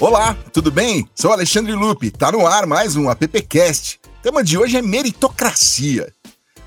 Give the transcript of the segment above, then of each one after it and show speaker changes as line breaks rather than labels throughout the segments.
Olá, tudo bem? Sou Alexandre Lupe, tá no ar mais um AppCast. O tema de hoje é meritocracia.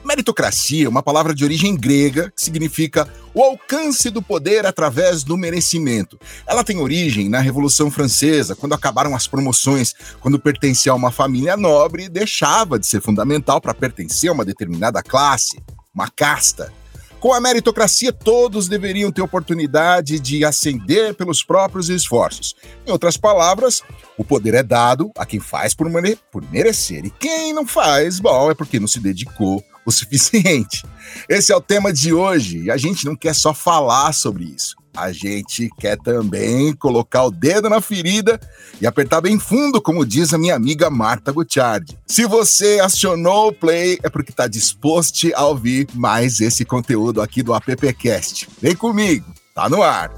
Meritocracia é uma palavra de origem grega que significa o alcance do poder através do merecimento. Ela tem origem na Revolução Francesa, quando acabaram as promoções, quando pertencia a uma família nobre, deixava de ser fundamental para pertencer a uma determinada classe, uma casta. Com a meritocracia, todos deveriam ter oportunidade de ascender pelos próprios esforços. Em outras palavras, o poder é dado a quem faz por, mere por merecer. E quem não faz, bom, é porque não se dedicou o suficiente. Esse é o tema de hoje e a gente não quer só falar sobre isso. A gente quer também colocar o dedo na ferida e apertar bem fundo, como diz a minha amiga Marta Gutiardi. Se você acionou o play, é porque está disposto a ouvir mais esse conteúdo aqui do AppCast. Vem comigo, tá no ar.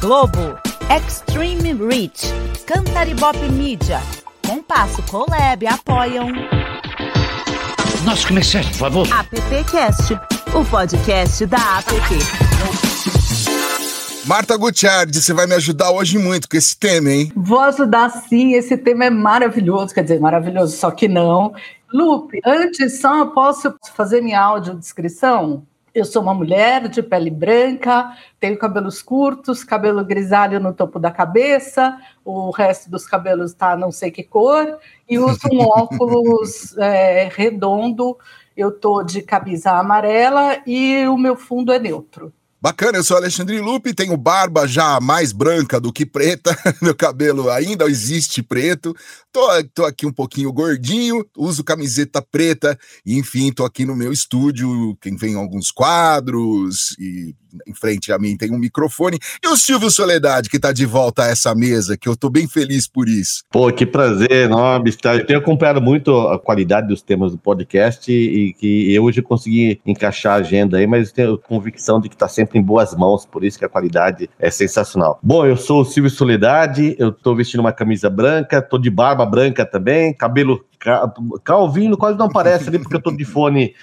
Globo, Extreme Reach, Cantaribop Media, Compasso Colab apoiam.
Nosso comerciante, por favor.
AppCast, o podcast da App.
Marta Gutiardi, você vai me ajudar hoje muito com esse tema, hein?
Vou ajudar sim, esse tema é maravilhoso, quer dizer, maravilhoso, só que não. Lupe, antes só posso fazer minha audiodescrição? Eu sou uma mulher de pele branca, tenho cabelos curtos, cabelo grisalho no topo da cabeça, o resto dos cabelos está não sei que cor, e uso um óculos é, redondo. Eu tô de camisa amarela e o meu fundo é neutro.
Bacana, eu sou Alexandre Lupe, tenho barba já mais branca do que preta, meu cabelo ainda existe preto, tô, tô aqui um pouquinho gordinho, uso camiseta preta, e enfim, tô aqui no meu estúdio, quem vem alguns quadros, e em frente a mim tem um microfone, e o Silvio Soledade, que tá de volta a essa mesa, que eu tô bem feliz por isso.
Pô, que prazer enorme estar, eu tenho acompanhado muito a qualidade dos temas do podcast, e que eu hoje consegui encaixar a agenda aí, mas tenho convicção de que tá sempre sempre em boas mãos, por isso que a qualidade é sensacional. Bom, eu sou o Silvio Soledade, eu tô vestindo uma camisa branca, tô de barba branca também, cabelo calvinho, quase não parece ali, porque eu tô de fone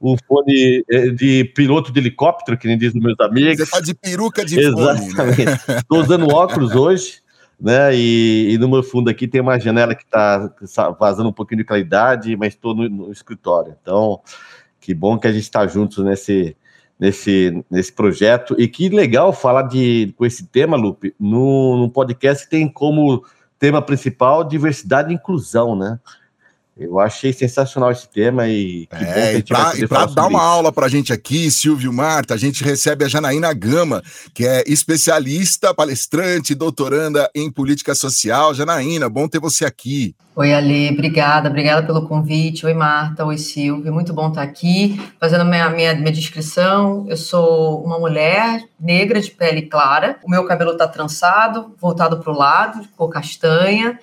um fone eh, de piloto de helicóptero, que nem diz os meus amigos.
Você tá de peruca de
Exatamente. fone. Exatamente. Estou né? usando óculos hoje, né? E, e, no meu fundo aqui tem uma janela que está vazando um pouquinho de claridade, mas estou no, no, escritório. Então, que bom que a gente está juntos nesse, nesse, nesse projeto. E que legal falar de, com esse tema, Lupe, num, num podcast que tem como tema principal diversidade e inclusão, né? Eu achei sensacional esse tema e
que é, e para dar uma isso. aula para a gente aqui, Silvio Marta, a gente recebe a Janaína Gama, que é especialista, palestrante, doutoranda em política social. Janaína, bom ter você aqui.
Oi, Ale, obrigada, obrigada pelo convite. Oi, Marta, oi, Silvio, muito bom estar aqui. Fazendo minha, minha, minha descrição, eu sou uma mulher negra de pele clara, o meu cabelo está trançado, voltado para o lado, cor castanha.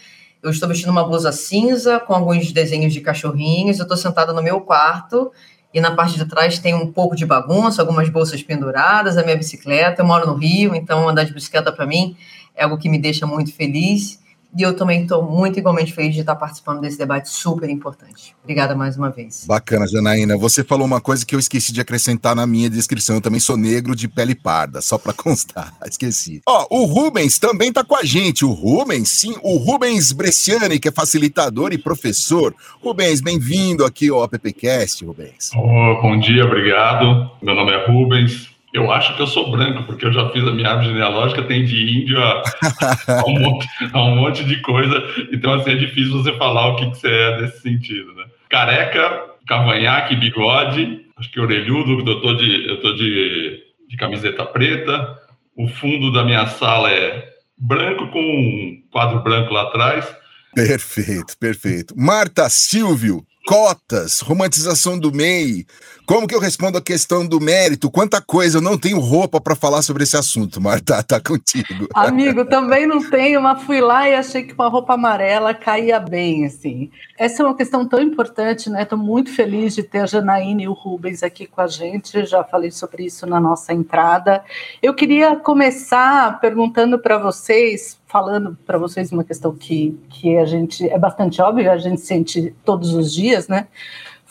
Eu estou vestindo uma blusa cinza com alguns desenhos de cachorrinhos. Eu estou sentada no meu quarto e na parte de trás tem um pouco de bagunça, algumas bolsas penduradas, a minha bicicleta. Eu moro no Rio, então andar de bicicleta para mim é algo que me deixa muito feliz. E eu também estou muito igualmente feliz de estar participando desse debate super importante. Obrigada mais uma vez.
Bacana, Janaína. Você falou uma coisa que eu esqueci de acrescentar na minha descrição. Eu também sou negro de pele parda, só para constar. Esqueci. Ó, o Rubens também está com a gente. O Rubens, sim, o Rubens Bresciani, que é facilitador e professor. Rubens, bem-vindo aqui ao AppCast, Rubens.
Oh, bom dia, obrigado. Meu nome é Rubens, eu acho que eu sou branco, porque eu já fiz a minha árvore genealógica, tem de índio a, a, um, monte, a um, monte, de coisa. Então, assim, é difícil você falar o que, que você é nesse sentido, né? Careca, cavanhaque, bigode, acho que orelhudo, eu tô de, eu tô de, de camiseta preta. O fundo da minha sala é branco com um quadro branco lá atrás.
Perfeito, perfeito. Marta Silvio, cotas, romantização do MEI. Como que eu respondo a questão do mérito? Quanta coisa, eu não tenho roupa para falar sobre esse assunto, Marta, tá contigo.
Amigo, também não tenho, mas fui lá e achei que uma roupa amarela caía bem, assim. Essa é uma questão tão importante, né? Estou muito feliz de ter a Janaína e o Rubens aqui com a gente, já falei sobre isso na nossa entrada. Eu queria começar perguntando para vocês, falando para vocês uma questão que, que a gente é bastante óbvia, a gente sente todos os dias, né?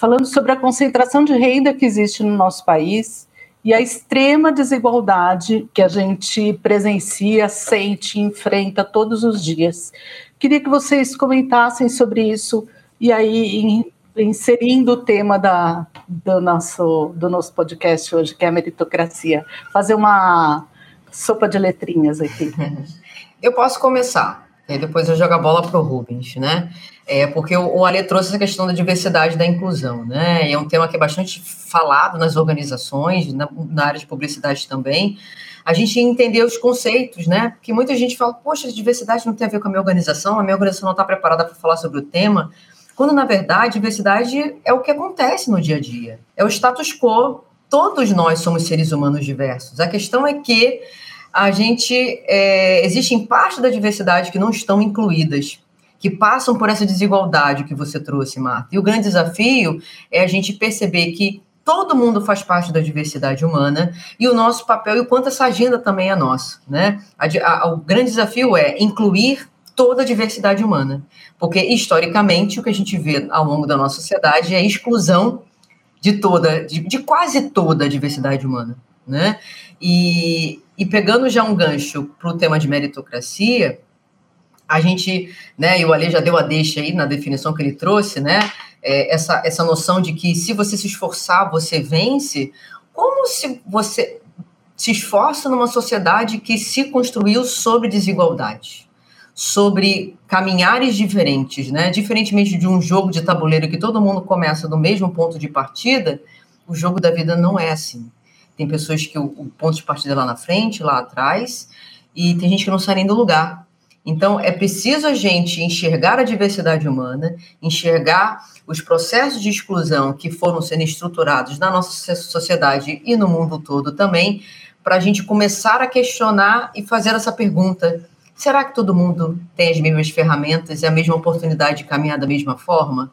Falando sobre a concentração de renda que existe no nosso país e a extrema desigualdade que a gente presencia, sente, enfrenta todos os dias. Queria que vocês comentassem sobre isso e aí inserindo o tema da, do, nosso, do nosso podcast hoje, que é a meritocracia. Fazer uma sopa de letrinhas aqui.
Eu posso começar, e depois eu jogo a bola para o Rubens, né? É, porque o, o Ale trouxe essa questão da diversidade da inclusão, né? É um tema que é bastante falado nas organizações, na, na área de publicidade também. A gente entender os conceitos, né? Porque muita gente fala, poxa, diversidade não tem a ver com a minha organização, a minha organização não está preparada para falar sobre o tema quando na verdade diversidade é o que acontece no dia a dia, é o status quo. Todos nós somos seres humanos diversos. A questão é que a gente é, existem partes da diversidade que não estão incluídas, que passam por essa desigualdade que você trouxe, Marta. E o grande desafio é a gente perceber que todo mundo faz parte da diversidade humana e o nosso papel e o quanto essa agenda também é nossa, né? A, a, o grande desafio é incluir toda a diversidade humana. Porque, historicamente, o que a gente vê ao longo da nossa sociedade é a exclusão de toda, de, de quase toda a diversidade humana. Né? E, e pegando já um gancho para o tema de meritocracia, a gente, né, e o Ale já deu a deixa aí na definição que ele trouxe, né, é, essa, essa noção de que se você se esforçar, você vence, como se você se esforça numa sociedade que se construiu sobre desigualdade? sobre caminhares diferentes, né? Diferentemente de um jogo de tabuleiro que todo mundo começa do mesmo ponto de partida, o jogo da vida não é assim. Tem pessoas que o, o ponto de partida é lá na frente, lá atrás, e tem gente que não sai nem do lugar. Então, é preciso a gente enxergar a diversidade humana, enxergar os processos de exclusão que foram sendo estruturados na nossa sociedade e no mundo todo também, para a gente começar a questionar e fazer essa pergunta: Será que todo mundo tem as mesmas ferramentas e a mesma oportunidade de caminhar da mesma forma?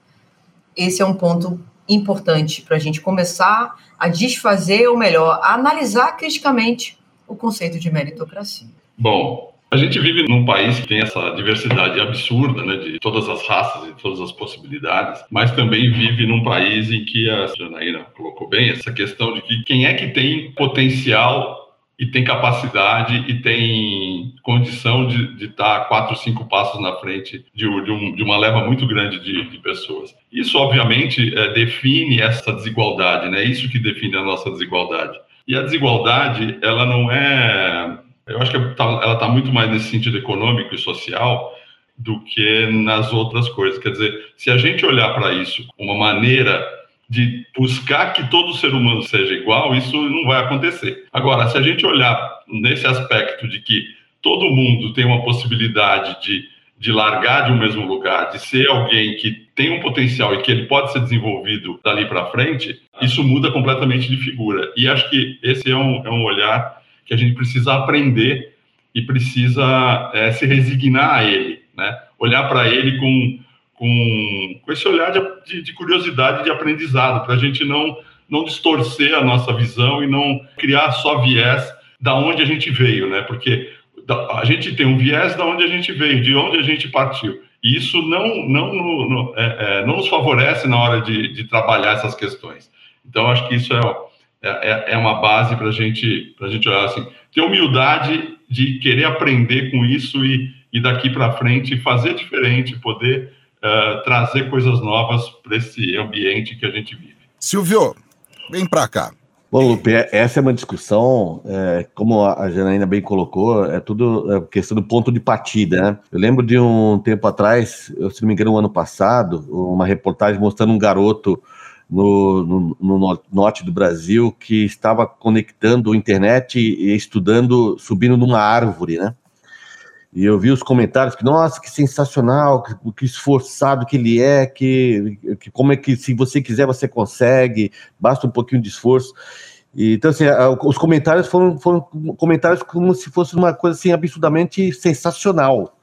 Esse é um ponto importante para a gente começar a desfazer, ou melhor, a analisar criticamente o conceito de meritocracia.
Bom, a gente vive num país que tem essa diversidade absurda, né, de todas as raças e todas as possibilidades, mas também vive num país em que a Janaína colocou bem essa questão de que quem é que tem potencial e tem capacidade e tem condição de estar quatro, cinco passos na frente de, de, um, de uma leva muito grande de, de pessoas. Isso, obviamente, é, define essa desigualdade, né? Isso que define a nossa desigualdade. E a desigualdade, ela não é. Eu acho que tá, ela está muito mais nesse sentido econômico e social do que nas outras coisas. Quer dizer, se a gente olhar para isso, uma maneira de buscar que todo ser humano seja igual, isso não vai acontecer. Agora, se a gente olhar nesse aspecto de que todo mundo tem uma possibilidade de, de largar de um mesmo lugar, de ser alguém que tem um potencial e que ele pode ser desenvolvido dali para frente, isso muda completamente de figura. E acho que esse é um, é um olhar que a gente precisa aprender e precisa é, se resignar a ele, né? Olhar para ele com com, com esse olhar de, de curiosidade, de aprendizado, para a gente não, não distorcer a nossa visão e não criar só viés da onde a gente veio, né? Porque a gente tem um viés da onde a gente veio, de onde a gente partiu. E isso não, não, não, é, é, não nos favorece na hora de, de trabalhar essas questões. Então, acho que isso é, é, é uma base para gente, a gente olhar assim, ter humildade de querer aprender com isso e, e daqui para frente fazer diferente, poder uh, trazer coisas novas para esse ambiente que a gente vive.
Silvio, vem para cá.
Bom, Lupe, é, essa é uma discussão, é, como a Janaína bem colocou, é tudo é questão do ponto de partida, né? Eu lembro de um tempo atrás, se não me engano, um ano passado, uma reportagem mostrando um garoto no, no, no, norte do Brasil que estava conectando internet e estudando, subindo numa árvore, né? E eu vi os comentários que, nossa, que sensacional, que, que esforçado que ele é, que, que como é que se você quiser você consegue, basta um pouquinho de esforço. E, então, assim, os comentários foram, foram comentários como se fosse uma coisa assim absurdamente sensacional.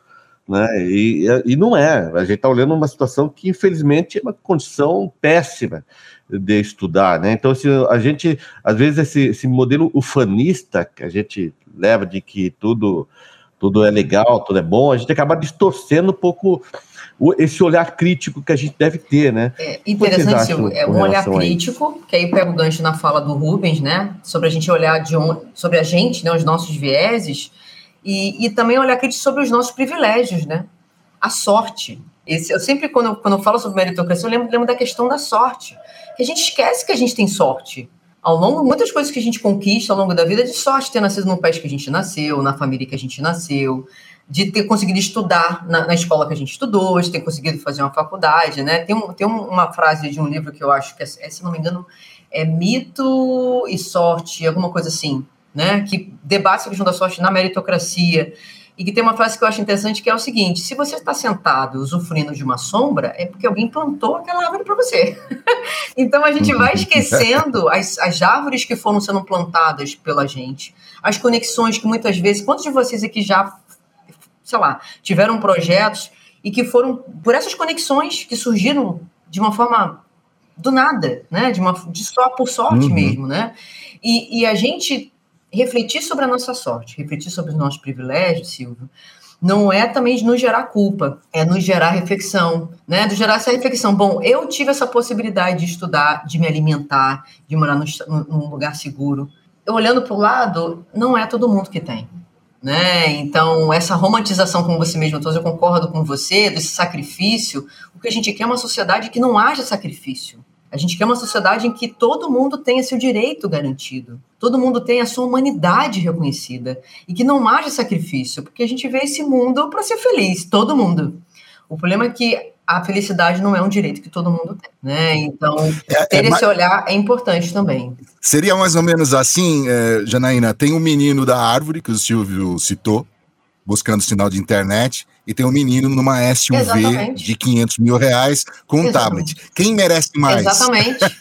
Né? E, e não é. A gente está olhando uma situação que, infelizmente, é uma condição péssima de estudar. Né? Então, assim, a gente, às vezes, esse, esse modelo ufanista que a gente leva de que tudo tudo é legal, tudo é bom, a gente acaba distorcendo um pouco esse olhar crítico que a gente deve ter, né?
É interessante, Silvio, é um olhar crítico, que aí pega o gancho na fala do Rubens, né? Sobre a gente olhar de onde, sobre a gente, né? Os nossos vieses, e, e também olhar crítico sobre os nossos privilégios, né? A sorte. Esse, eu sempre, quando eu, quando eu falo sobre meritocracia, eu lembro, lembro da questão da sorte. Que a gente esquece que a gente tem sorte ao longo, muitas coisas que a gente conquista ao longo da vida, de sorte ter nascido no país que a gente nasceu, na família que a gente nasceu, de ter conseguido estudar na, na escola que a gente estudou, de ter conseguido fazer uma faculdade, né? Tem, um, tem uma frase de um livro que eu acho que, é, é, se não me engano, é Mito e Sorte, alguma coisa assim, né? Que debate a questão da sorte na meritocracia e que tem uma frase que eu acho interessante que é o seguinte: se você está sentado usufruindo de uma sombra, é porque alguém plantou aquela árvore para você. então a gente vai esquecendo as, as árvores que foram sendo plantadas pela gente, as conexões que muitas vezes, quantos de vocês aqui já, sei lá, tiveram projetos e que foram por essas conexões que surgiram de uma forma do nada, né? De uma de só por sorte uhum. mesmo, né? E, e a gente refletir sobre a nossa sorte, refletir sobre os nossos privilégios, Silvio, não é também de nos gerar culpa, é nos gerar reflexão, né? De gerar essa reflexão. Bom, eu tive essa possibilidade de estudar, de me alimentar, de morar num, num lugar seguro. Eu, olhando para o lado, não é todo mundo que tem. Né? Então, essa romantização, como você mesmo eu concordo com você, desse sacrifício, o que a gente quer é uma sociedade que não haja sacrifício. A gente quer uma sociedade em que todo mundo tenha seu direito garantido, todo mundo tenha a sua humanidade reconhecida e que não haja sacrifício, porque a gente vê esse mundo para ser feliz, todo mundo. O problema é que a felicidade não é um direito que todo mundo tem, né? Então, é, é ter é, esse olhar é importante também.
Seria mais ou menos assim, é, Janaína, tem um menino da árvore, que o Silvio citou, buscando sinal de internet, e tem um menino numa SUV Exatamente. de 500 mil reais com um Exatamente. tablet. Quem merece mais?
Exatamente.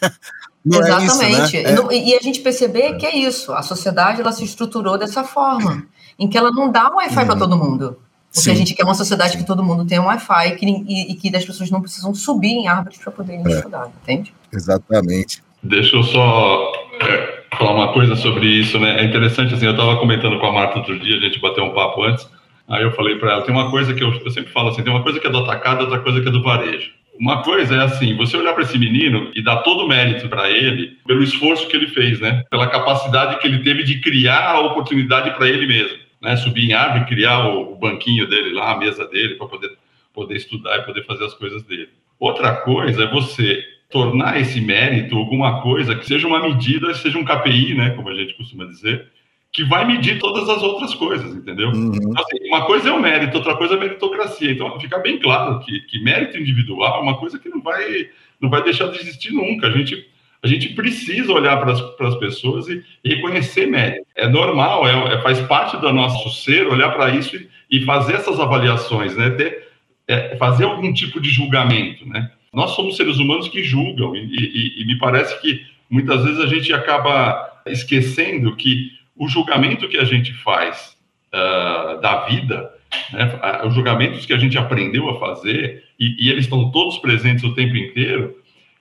Exatamente. É isso, né? e, e, a gente perceber que é isso. A sociedade ela se estruturou dessa forma, em que ela não dá um Wi-Fi uhum. para todo mundo. Porque Sim. a gente quer uma sociedade Sim. que todo mundo tenha um Wi-Fi e que, e, e que as pessoas não precisam subir em árvores para poderem é. estudar, entende?
Exatamente.
Deixa eu só é, falar uma coisa sobre isso, né? É interessante, assim, eu estava comentando com a Marta outro dia, a gente bateu um papo antes, Aí eu falei para ela, tem uma coisa que eu, eu, sempre falo assim, tem uma coisa que é do atacado, outra coisa que é do varejo. Uma coisa é assim, você olhar para esse menino e dar todo o mérito para ele pelo esforço que ele fez, né? Pela capacidade que ele teve de criar a oportunidade para ele mesmo, né? Subir em árvore, criar o, o banquinho dele lá, a mesa dele para poder poder estudar e poder fazer as coisas dele. Outra coisa é você tornar esse mérito alguma coisa que seja uma medida, seja um KPI, né, como a gente costuma dizer, que vai medir todas as outras coisas, entendeu? Uhum. Então, assim, uma coisa é o mérito, outra coisa é a meritocracia. Então, fica bem claro que, que mérito individual é uma coisa que não vai, não vai deixar de existir nunca. A gente, a gente precisa olhar para as pessoas e, e, reconhecer mérito. É normal, é, é, faz parte do nosso ser olhar para isso e, e, fazer essas avaliações, né? Ter, é, fazer algum tipo de julgamento, né? Nós somos seres humanos que julgam e, e me parece que muitas vezes a gente acaba esquecendo que o julgamento que a gente faz uh, da vida, né, os julgamentos que a gente aprendeu a fazer, e, e eles estão todos presentes o tempo inteiro,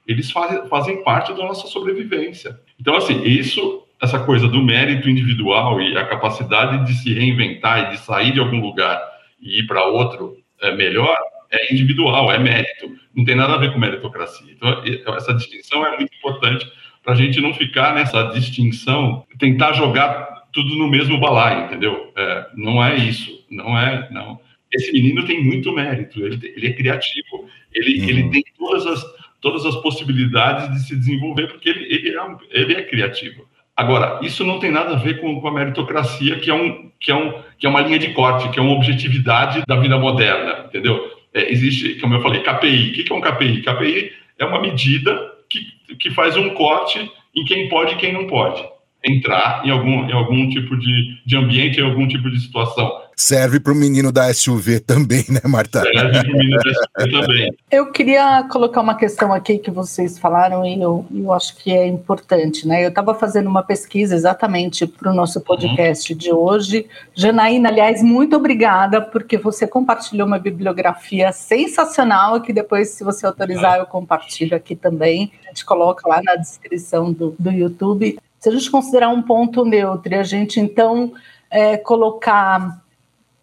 eles fazem, fazem parte da nossa sobrevivência. Então, assim, isso, essa coisa do mérito individual e a capacidade de se reinventar e de sair de algum lugar e ir para outro é, melhor, é individual, é mérito. Não tem nada a ver com meritocracia. Então, essa distinção é muito importante para a gente não ficar nessa distinção, tentar jogar tudo no mesmo balaio, entendeu? É, não é isso, não é, não. Esse menino tem muito mérito, ele, ele é criativo, ele, uhum. ele tem todas as, todas as possibilidades de se desenvolver, porque ele, ele, é, ele é criativo. Agora, isso não tem nada a ver com, com, a meritocracia, que é, um, que, é um, que é uma linha de corte, que é uma objetividade da vida moderna, entendeu? É, existe, como eu falei, KPI. O que é um KPI? KPI é uma medida que, que faz um corte em quem pode e quem não pode entrar em algum, em algum tipo de, de ambiente, em algum tipo de situação.
Serve para o menino da SUV também, né, Marta? Serve para o menino da
SUV também. Eu queria colocar uma questão aqui que vocês falaram e eu, eu acho que é importante, né? Eu estava fazendo uma pesquisa exatamente para o nosso podcast uhum. de hoje. Janaína, aliás, muito obrigada, porque você compartilhou uma bibliografia sensacional que depois, se você autorizar, eu compartilho aqui também. A gente coloca lá na descrição do, do YouTube. Se a gente considerar um ponto neutro e a gente, então, é, colocar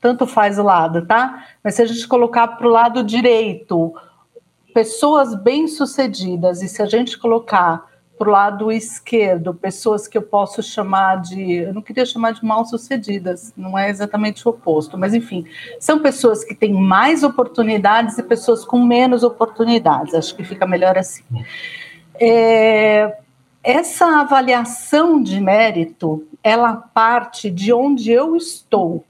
tanto faz o lado, tá? Mas se a gente colocar para o lado direito, pessoas bem-sucedidas, e se a gente colocar para o lado esquerdo, pessoas que eu posso chamar de, eu não queria chamar de mal-sucedidas, não é exatamente o oposto, mas enfim, são pessoas que têm mais oportunidades e pessoas com menos oportunidades, acho que fica melhor assim. É, essa avaliação de mérito, ela parte de onde eu estou,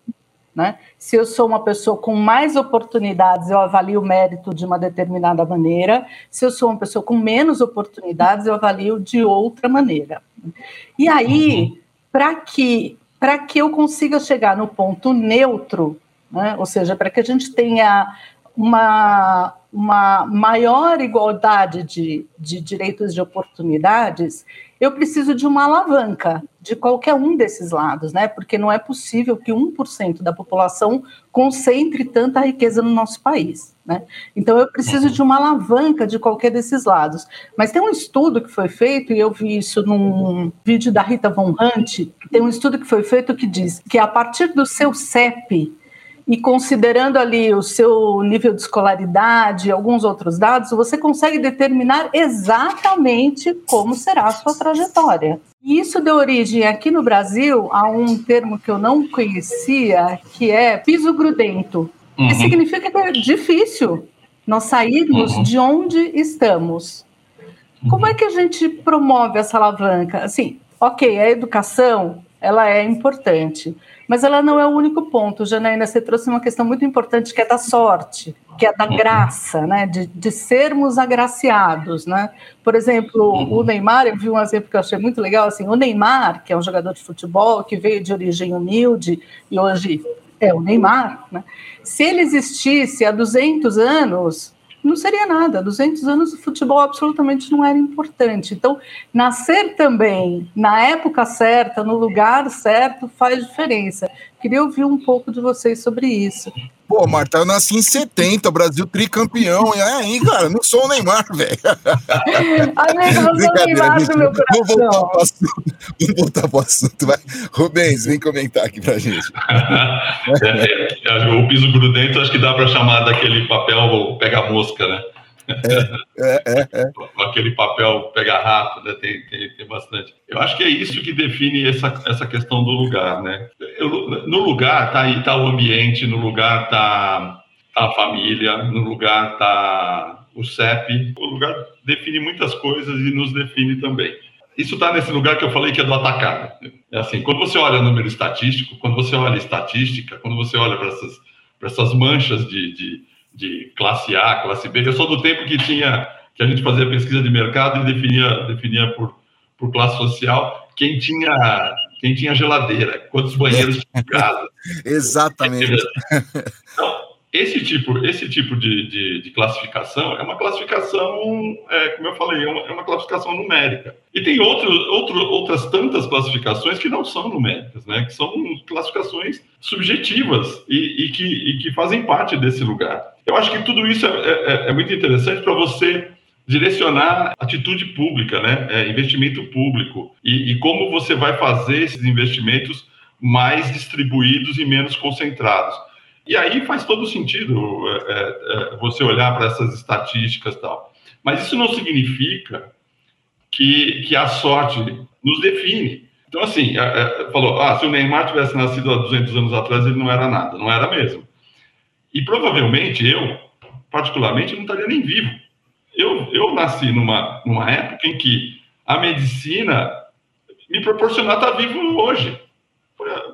né? Se eu sou uma pessoa com mais oportunidades, eu avalio o mérito de uma determinada maneira. Se eu sou uma pessoa com menos oportunidades, eu avalio de outra maneira. E aí, uhum. para que para que eu consiga chegar no ponto neutro, né? ou seja, para que a gente tenha uma, uma maior igualdade de, de direitos de oportunidades, eu preciso de uma alavanca de qualquer um desses lados, né? Porque não é possível que 1% da população concentre tanta riqueza no nosso país, né? Então eu preciso de uma alavanca de qualquer desses lados. Mas tem um estudo que foi feito, e eu vi isso num vídeo da Rita Von Hunt, tem um estudo que foi feito que diz que a partir do seu CEP, e considerando ali o seu nível de escolaridade e alguns outros dados, você consegue determinar exatamente como será a sua trajetória. E isso deu origem aqui no Brasil a um termo que eu não conhecia, que é piso grudento, uhum. que significa que é difícil nós sairmos uhum. de onde estamos. Como é que a gente promove essa alavanca? Assim, ok, a educação ela é importante, mas ela não é o único ponto. Janaína, você trouxe uma questão muito importante que é da sorte, que é da uhum. graça, né? De, de sermos agraciados, né? Por exemplo, uhum. o Neymar, eu vi um exemplo que eu achei muito legal, assim, o Neymar, que é um jogador de futebol, que veio de origem humilde e hoje é o Neymar, né? Se ele existisse há 200 anos, não seria nada. 200 anos o futebol absolutamente não era importante. Então, nascer também na época certa, no lugar certo, faz diferença. Queria ouvir um pouco de vocês sobre isso.
Pô, Marta, eu nasci em 70, o Brasil tricampeão. E aí, cara, não sou o Neymar, velho.
Amigo, você é o Neymar do meu coração. Vamos voltar
pro assunto. Vamos voltar pro assunto. Vai. Rubens, vem comentar aqui pra gente.
é, é, o piso grudento, acho que dá para chamar daquele papel pega-mosca, né? É, é, é, Aquele papel pega rato, né? Tem, tem, tem, bastante. Eu acho que é isso que define essa, essa questão do lugar, né? Eu, no lugar tá aí tá o ambiente, no lugar tá, tá a família, no lugar tá o CEP. O lugar define muitas coisas e nos define também. Isso está nesse lugar que eu falei que é do atacado. É assim, quando você olha número estatístico, quando você olha estatística, quando você olha para essas, essas manchas de, de de classe A, classe B. Eu sou do tempo que tinha que a gente fazia pesquisa de mercado e definia, definia por, por classe social quem tinha quem tinha geladeira, quantos banheiros tinha em casa.
Exatamente.
Então, esse tipo, esse tipo de, de, de classificação é uma classificação, é, como eu falei, é uma, é uma, classificação numérica. E tem outro, outro, outras tantas classificações que não são numéricas, né? que são classificações subjetivas e, e, que, e que fazem parte desse lugar. Eu acho que tudo isso é, é, é muito interessante para você direcionar atitude pública, né? É, investimento público e, e como você vai fazer esses investimentos mais distribuídos e menos concentrados. E aí faz todo sentido é, é, é você olhar para essas estatísticas tal. Mas isso não significa que, que a sorte nos define. Então, assim, é, é, falou, ah, se o Neymar tivesse nascido há 200 anos atrás, ele não era nada. Não era mesmo. E provavelmente eu, particularmente, não estaria nem vivo. Eu, eu nasci numa, numa época em que a medicina me proporcionou estar vivo hoje.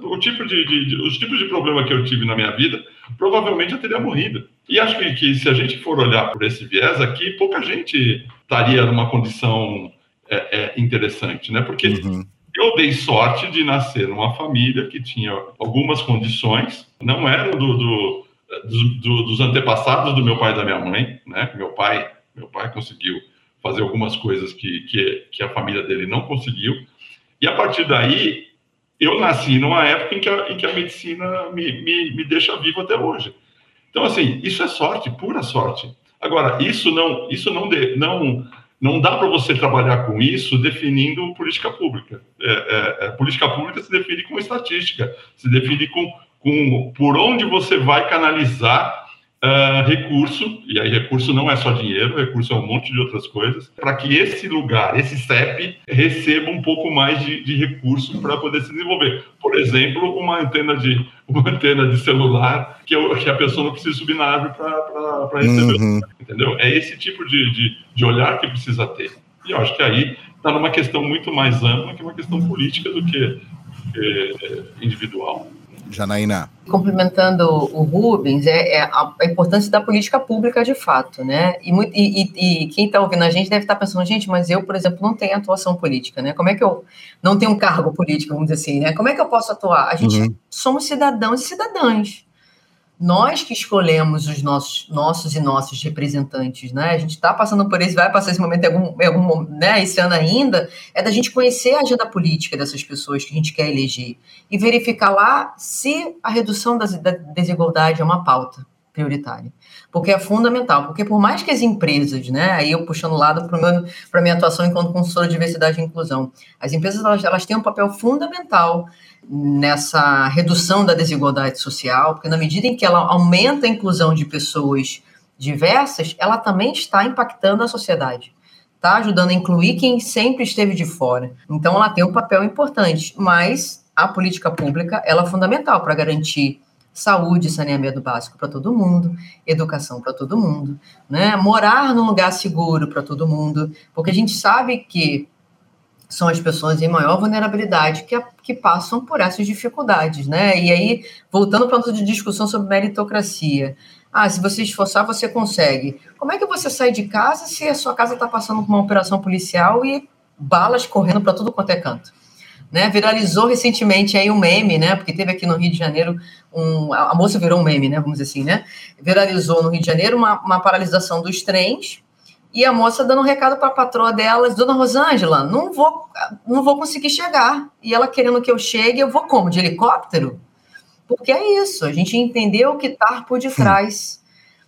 O tipo de, de, de, os tipos de problema que eu tive na minha vida, provavelmente eu teria morrido. E acho que, que se a gente for olhar por esse viés aqui, pouca gente estaria numa condição é, é, interessante, né? Porque uhum. eu dei sorte de nascer numa família que tinha algumas condições, não eram do, do do, dos antepassados do meu pai e da minha mãe, né? Meu pai, meu pai conseguiu fazer algumas coisas que, que, que a família dele não conseguiu. E a partir daí, eu nasci numa época em que a, em que a medicina me, me, me deixa vivo até hoje. Então, assim, isso é sorte, pura sorte. Agora, isso não, isso não, de, não, não dá para você trabalhar com isso definindo política pública. É, é, é, política pública se define com estatística, se define com com por onde você vai canalizar uh, recurso, e aí recurso não é só dinheiro, recurso é um monte de outras coisas, para que esse lugar, esse CEP, receba um pouco mais de, de recurso para poder se desenvolver. Por exemplo, uma antena de, uma antena de celular que, eu, que a pessoa não precisa subir na árvore para receber. Uhum. Entendeu? É esse tipo de, de, de olhar que precisa ter. E eu acho que aí está numa questão muito mais ampla que uma questão política do que, é, individual.
Janaína.
Complementando o Rubens, é, é, a, importância da política pública de fato, né? E, e, e quem está ouvindo a gente deve estar tá pensando, gente, mas eu, por exemplo, não tenho atuação política, né? Como é que eu não tenho um cargo político, vamos dizer assim, né? Como é que eu posso atuar? A gente uhum. somos cidadãos e cidadãs nós que escolhemos os nossos, nossos e nossos representantes, né? A gente está passando por isso, vai passar esse momento em algum, em algum né? Esse ano ainda, é da gente conhecer a agenda política dessas pessoas que a gente quer eleger e verificar lá se a redução das, da desigualdade é uma pauta prioritária. Porque é fundamental, porque por mais que as empresas, né, aí eu puxando o lado para a minha atuação enquanto consultora de diversidade e inclusão, as empresas elas, elas têm um papel fundamental nessa redução da desigualdade social, porque na medida em que ela aumenta a inclusão de pessoas diversas, ela também está impactando a sociedade, está ajudando a incluir quem sempre esteve de fora. Então, ela tem um papel importante, mas a política pública ela é fundamental para garantir saúde, saneamento básico para todo mundo, educação para todo mundo, né? Morar num lugar seguro para todo mundo, porque a gente sabe que são as pessoas em maior vulnerabilidade que, que passam por essas dificuldades, né? E aí, voltando para ponto de discussão sobre meritocracia. Ah, se você esforçar, você consegue. Como é que você sai de casa se a sua casa está passando por uma operação policial e balas correndo para tudo quanto é canto? Né, viralizou recentemente aí um meme, né? Porque teve aqui no Rio de Janeiro um, a moça virou um meme, né? Vamos dizer assim, né? Viralizou no Rio de Janeiro uma, uma paralisação dos trens e a moça dando um recado para a patroa dela, Dona Rosângela, não vou, não vou conseguir chegar. E ela querendo que eu chegue, eu vou como? De helicóptero? Porque é isso, a gente entendeu o que está por detrás.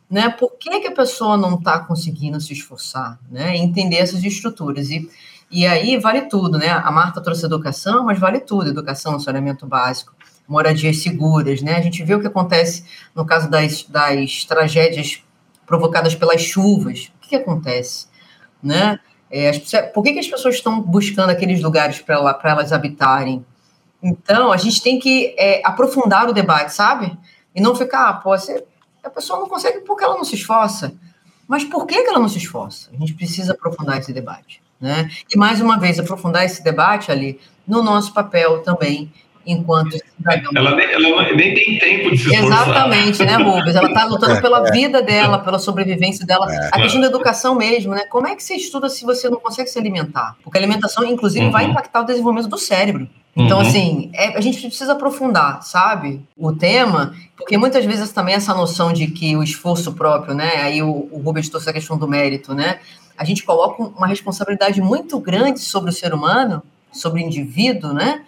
Né? Por que, que a pessoa não está conseguindo se esforçar? Né? Entender essas estruturas. E, e aí vale tudo, né? A Marta trouxe educação, mas vale tudo: educação, saneamento básico, moradias seguras, né? A gente vê o que acontece no caso das, das tragédias provocadas pelas chuvas que, que acontece? Né? É, por que, que as pessoas estão buscando aqueles lugares para elas habitarem? Então, a gente tem que é, aprofundar o debate, sabe? E não ficar, ah, pô, você, a pessoa não consegue porque ela não se esforça. Mas por que, que ela não se esforça? A gente precisa aprofundar esse debate. Né? E, mais uma vez, aprofundar esse debate ali no nosso papel também enquanto cidadão.
Ela nem, ela nem tem tempo de se
esforçar. Exatamente, né, Rubens? Ela está lutando é, pela é. vida dela, pela sobrevivência dela. É. A questão da educação mesmo, né? Como é que você estuda se você não consegue se alimentar? Porque a alimentação, inclusive, uhum. vai impactar o desenvolvimento do cérebro. Então, uhum. assim, é, a gente precisa aprofundar, sabe, o tema, porque muitas vezes também essa noção de que o esforço próprio, né, aí o, o Rubens trouxe a questão do mérito, né, a gente coloca uma responsabilidade muito grande sobre o ser humano, sobre o indivíduo, né,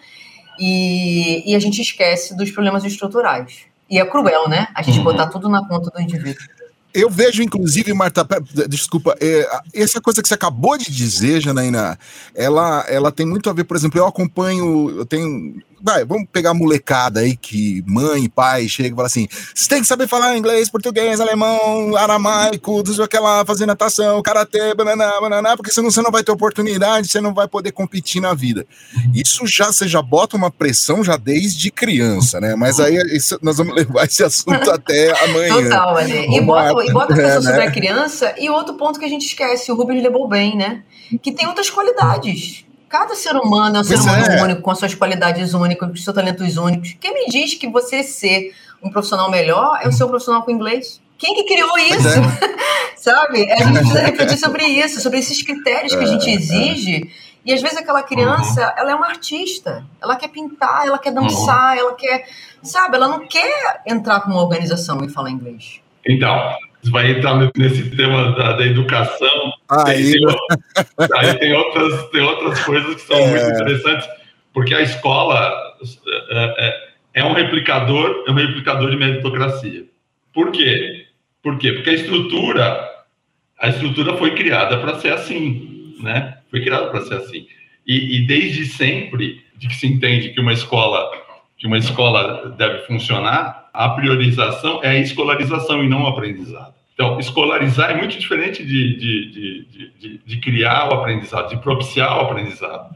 e, e a gente esquece dos problemas estruturais. E é cruel, né? A gente uhum. botar tudo na conta do indivíduo.
Eu vejo, inclusive, Marta, desculpa, é, essa coisa que você acabou de dizer, Janaína, ela, ela tem muito a ver, por exemplo, eu acompanho, eu tenho vai, vamos pegar a molecada aí que mãe pai chega e fala assim: você tem que saber falar inglês, português, alemão, aramaico, tudo aquela fazer natação, karatê, banana, banana, porque senão você não vai ter oportunidade, você não vai poder competir na vida. Isso já você já bota uma pressão já desde criança, né? Mas aí isso, nós vamos levar esse assunto até amanhã.
Total, ali. E bota, e bota a pressão é, sobre né? a criança, e outro ponto que a gente esquece, o Rubens levou bem, né? Que tem outras qualidades. Cada ser humano é um ser humano é. único, com as suas qualidades únicas, com os seus talentos únicos. Quem me diz que você ser um profissional melhor é o seu profissional com inglês? Quem que criou isso? É. Sabe? A gente precisa refletir sobre isso, sobre esses critérios que a gente é, é. exige. E às vezes aquela criança, uhum. ela é uma artista. Ela quer pintar, ela quer dançar, uhum. ela quer. Sabe? Ela não quer entrar com uma organização e falar inglês.
Então, vai entrar nesse tema da, da educação. Aí. Tem, aí tem, outras, tem outras coisas que são é. muito interessantes, porque a escola é, é, é, um replicador, é um replicador de meritocracia. Por quê? Por quê? Porque a estrutura, a estrutura foi criada para ser assim, né? Foi criada para ser assim. E, e desde sempre, de que se entende que uma escola que uma escola deve funcionar, a priorização é a escolarização e não o aprendizado. Então, escolarizar é muito diferente de, de, de, de, criar o aprendizado, de propiciar o aprendizado.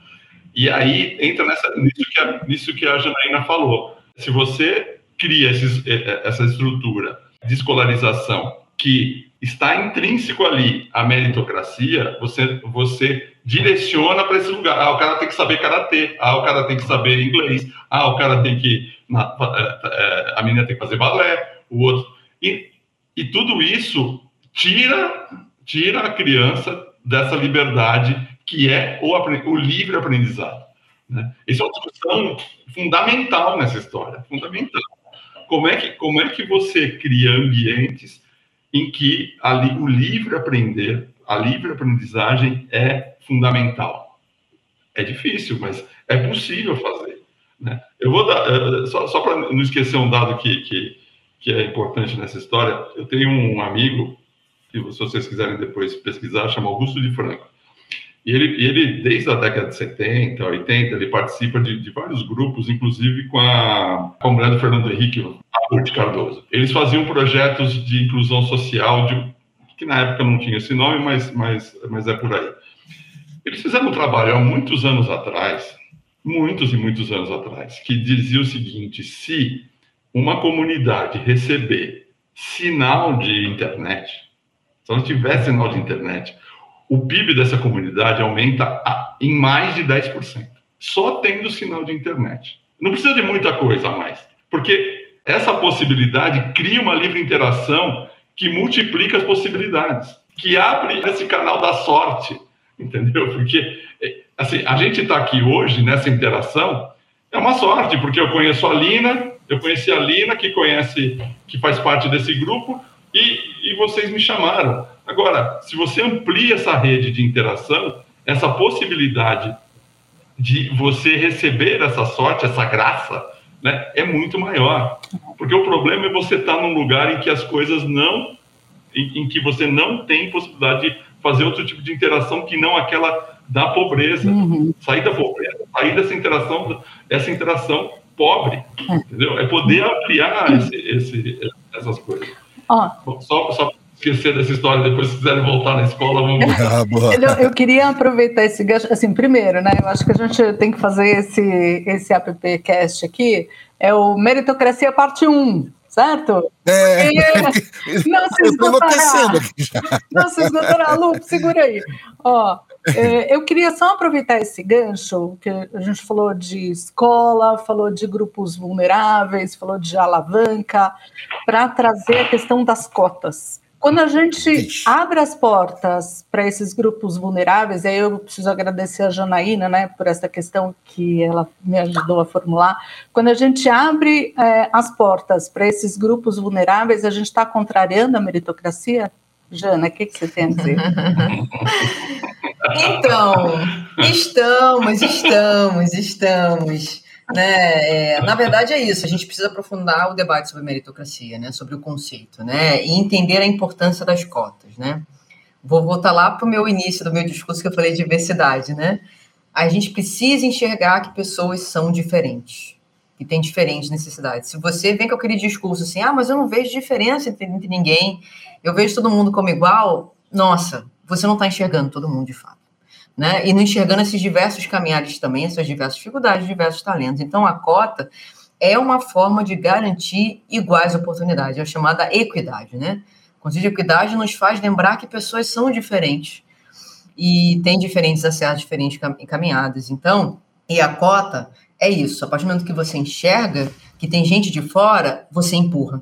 E aí entra nessa, nisso, que a, nisso que a Janaína falou. Se você cria esses, essa estrutura de escolarização que está intrínseco ali a meritocracia, você, você direciona para esse lugar. Ah, o cara tem que saber karatê, ah, o cara tem que saber inglês, ah, o cara tem que. Na, é, é, a menina tem que fazer balé, o outro. E, e tudo isso tira, tira a criança dessa liberdade que é o, o livre aprendizado. Né? Essa é uma discussão fundamental nessa história, fundamental. Como é que, como é que você cria ambientes em que ali, o livre aprender, a livre aprendizagem é fundamental? É difícil, mas é possível fazer. Né? Eu vou dar, eh, só, só para não esquecer um dado que, que, que é importante nessa história, eu tenho um amigo, se vocês quiserem depois pesquisar, chama Augusto de Franco. E ele, ele, desde a década de 70, 80, ele participa de, de vários grupos, inclusive com a, com a mulher do Fernando Henrique, de Cardoso. Eles faziam projetos de inclusão social, de, que na época não tinha esse nome, mas, mas, mas é por aí. Eles fizeram um trabalho há muitos anos atrás, muitos e muitos anos atrás, que dizia o seguinte: se uma comunidade receber sinal de internet, se ela tiver sinal de internet, o PIB dessa comunidade aumenta em mais de 10%, só tendo sinal de internet. Não precisa de muita coisa a mais, porque essa possibilidade cria uma livre interação que multiplica as possibilidades, que abre esse canal da sorte, entendeu? Porque assim, a gente está aqui hoje nessa interação é uma sorte, porque eu conheço a Lina, eu conheci a Lina, que conhece, que faz parte desse grupo, e, e vocês me chamaram. Agora, se você amplia essa rede de interação, essa possibilidade de você receber essa sorte, essa graça, né, é muito maior. Porque o problema é você estar num lugar em que as coisas não. Em, em, que você não tem possibilidade de fazer outro tipo de interação que não aquela da pobreza. Uhum. Sair da pobreza, sair dessa interação, essa interação pobre. É. Entendeu? É poder ampliar esse, esse, essas coisas. Oh. Bom, só, só esquecer dessa história, depois se quiserem voltar na escola, vamos.
Ah, eu, eu, queria aproveitar esse gancho, assim, primeiro, né? Eu acho que a gente tem que fazer esse, esse appcast aqui, é o Meritocracia Parte 1, certo?
É,
é não se esgotará. Não se esgotará. Lu, segura aí. Ó, é, eu queria só aproveitar esse gancho, que a gente falou de escola, falou de grupos vulneráveis, falou de alavanca, para trazer a questão das cotas. Quando a gente Ixi. abre as portas para esses grupos vulneráveis, aí eu preciso agradecer a Janaína, né, por essa questão que ela me ajudou a formular. Quando a gente abre é, as portas para esses grupos vulneráveis, a gente está contrariando a meritocracia? Jana, o que, que você tem a dizer?
então, estamos, estamos, estamos. Né? É, na verdade é isso, a gente precisa aprofundar o debate sobre meritocracia, né? sobre o conceito, né? e entender a importância das cotas. Né? Vou voltar lá para o meu início do meu discurso que eu falei de diversidade. Né? A gente precisa enxergar que pessoas são diferentes, que têm diferentes necessidades. Se você vem com aquele discurso assim, ah, mas eu não vejo diferença entre, entre ninguém, eu vejo todo mundo como igual, nossa, você não está enxergando todo mundo de fato né? E não enxergando esses diversos caminhares também, essas diversas dificuldades, diversos talentos. Então, a cota é uma forma de garantir iguais oportunidades, é a chamada equidade, né? O conceito de equidade nos faz lembrar que pessoas são diferentes e têm diferentes acessos, diferentes caminhadas. Então, e a cota é isso. A partir do momento que você enxerga que tem gente de fora, você empurra.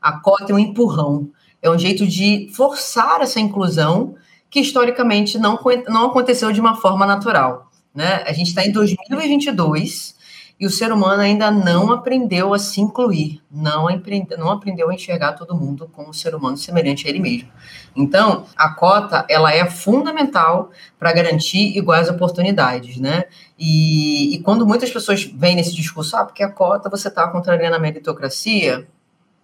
A cota é um empurrão, é um jeito de forçar essa inclusão que historicamente não, não aconteceu de uma forma natural. Né? A gente está em 2022 e o ser humano ainda não aprendeu a se incluir, não, não aprendeu a enxergar todo mundo como um ser humano semelhante a ele mesmo. Então, a cota ela é fundamental para garantir iguais oportunidades, né? E, e, quando muitas pessoas vêm nesse discurso, ah, porque a cota você está contrariando a meritocracia,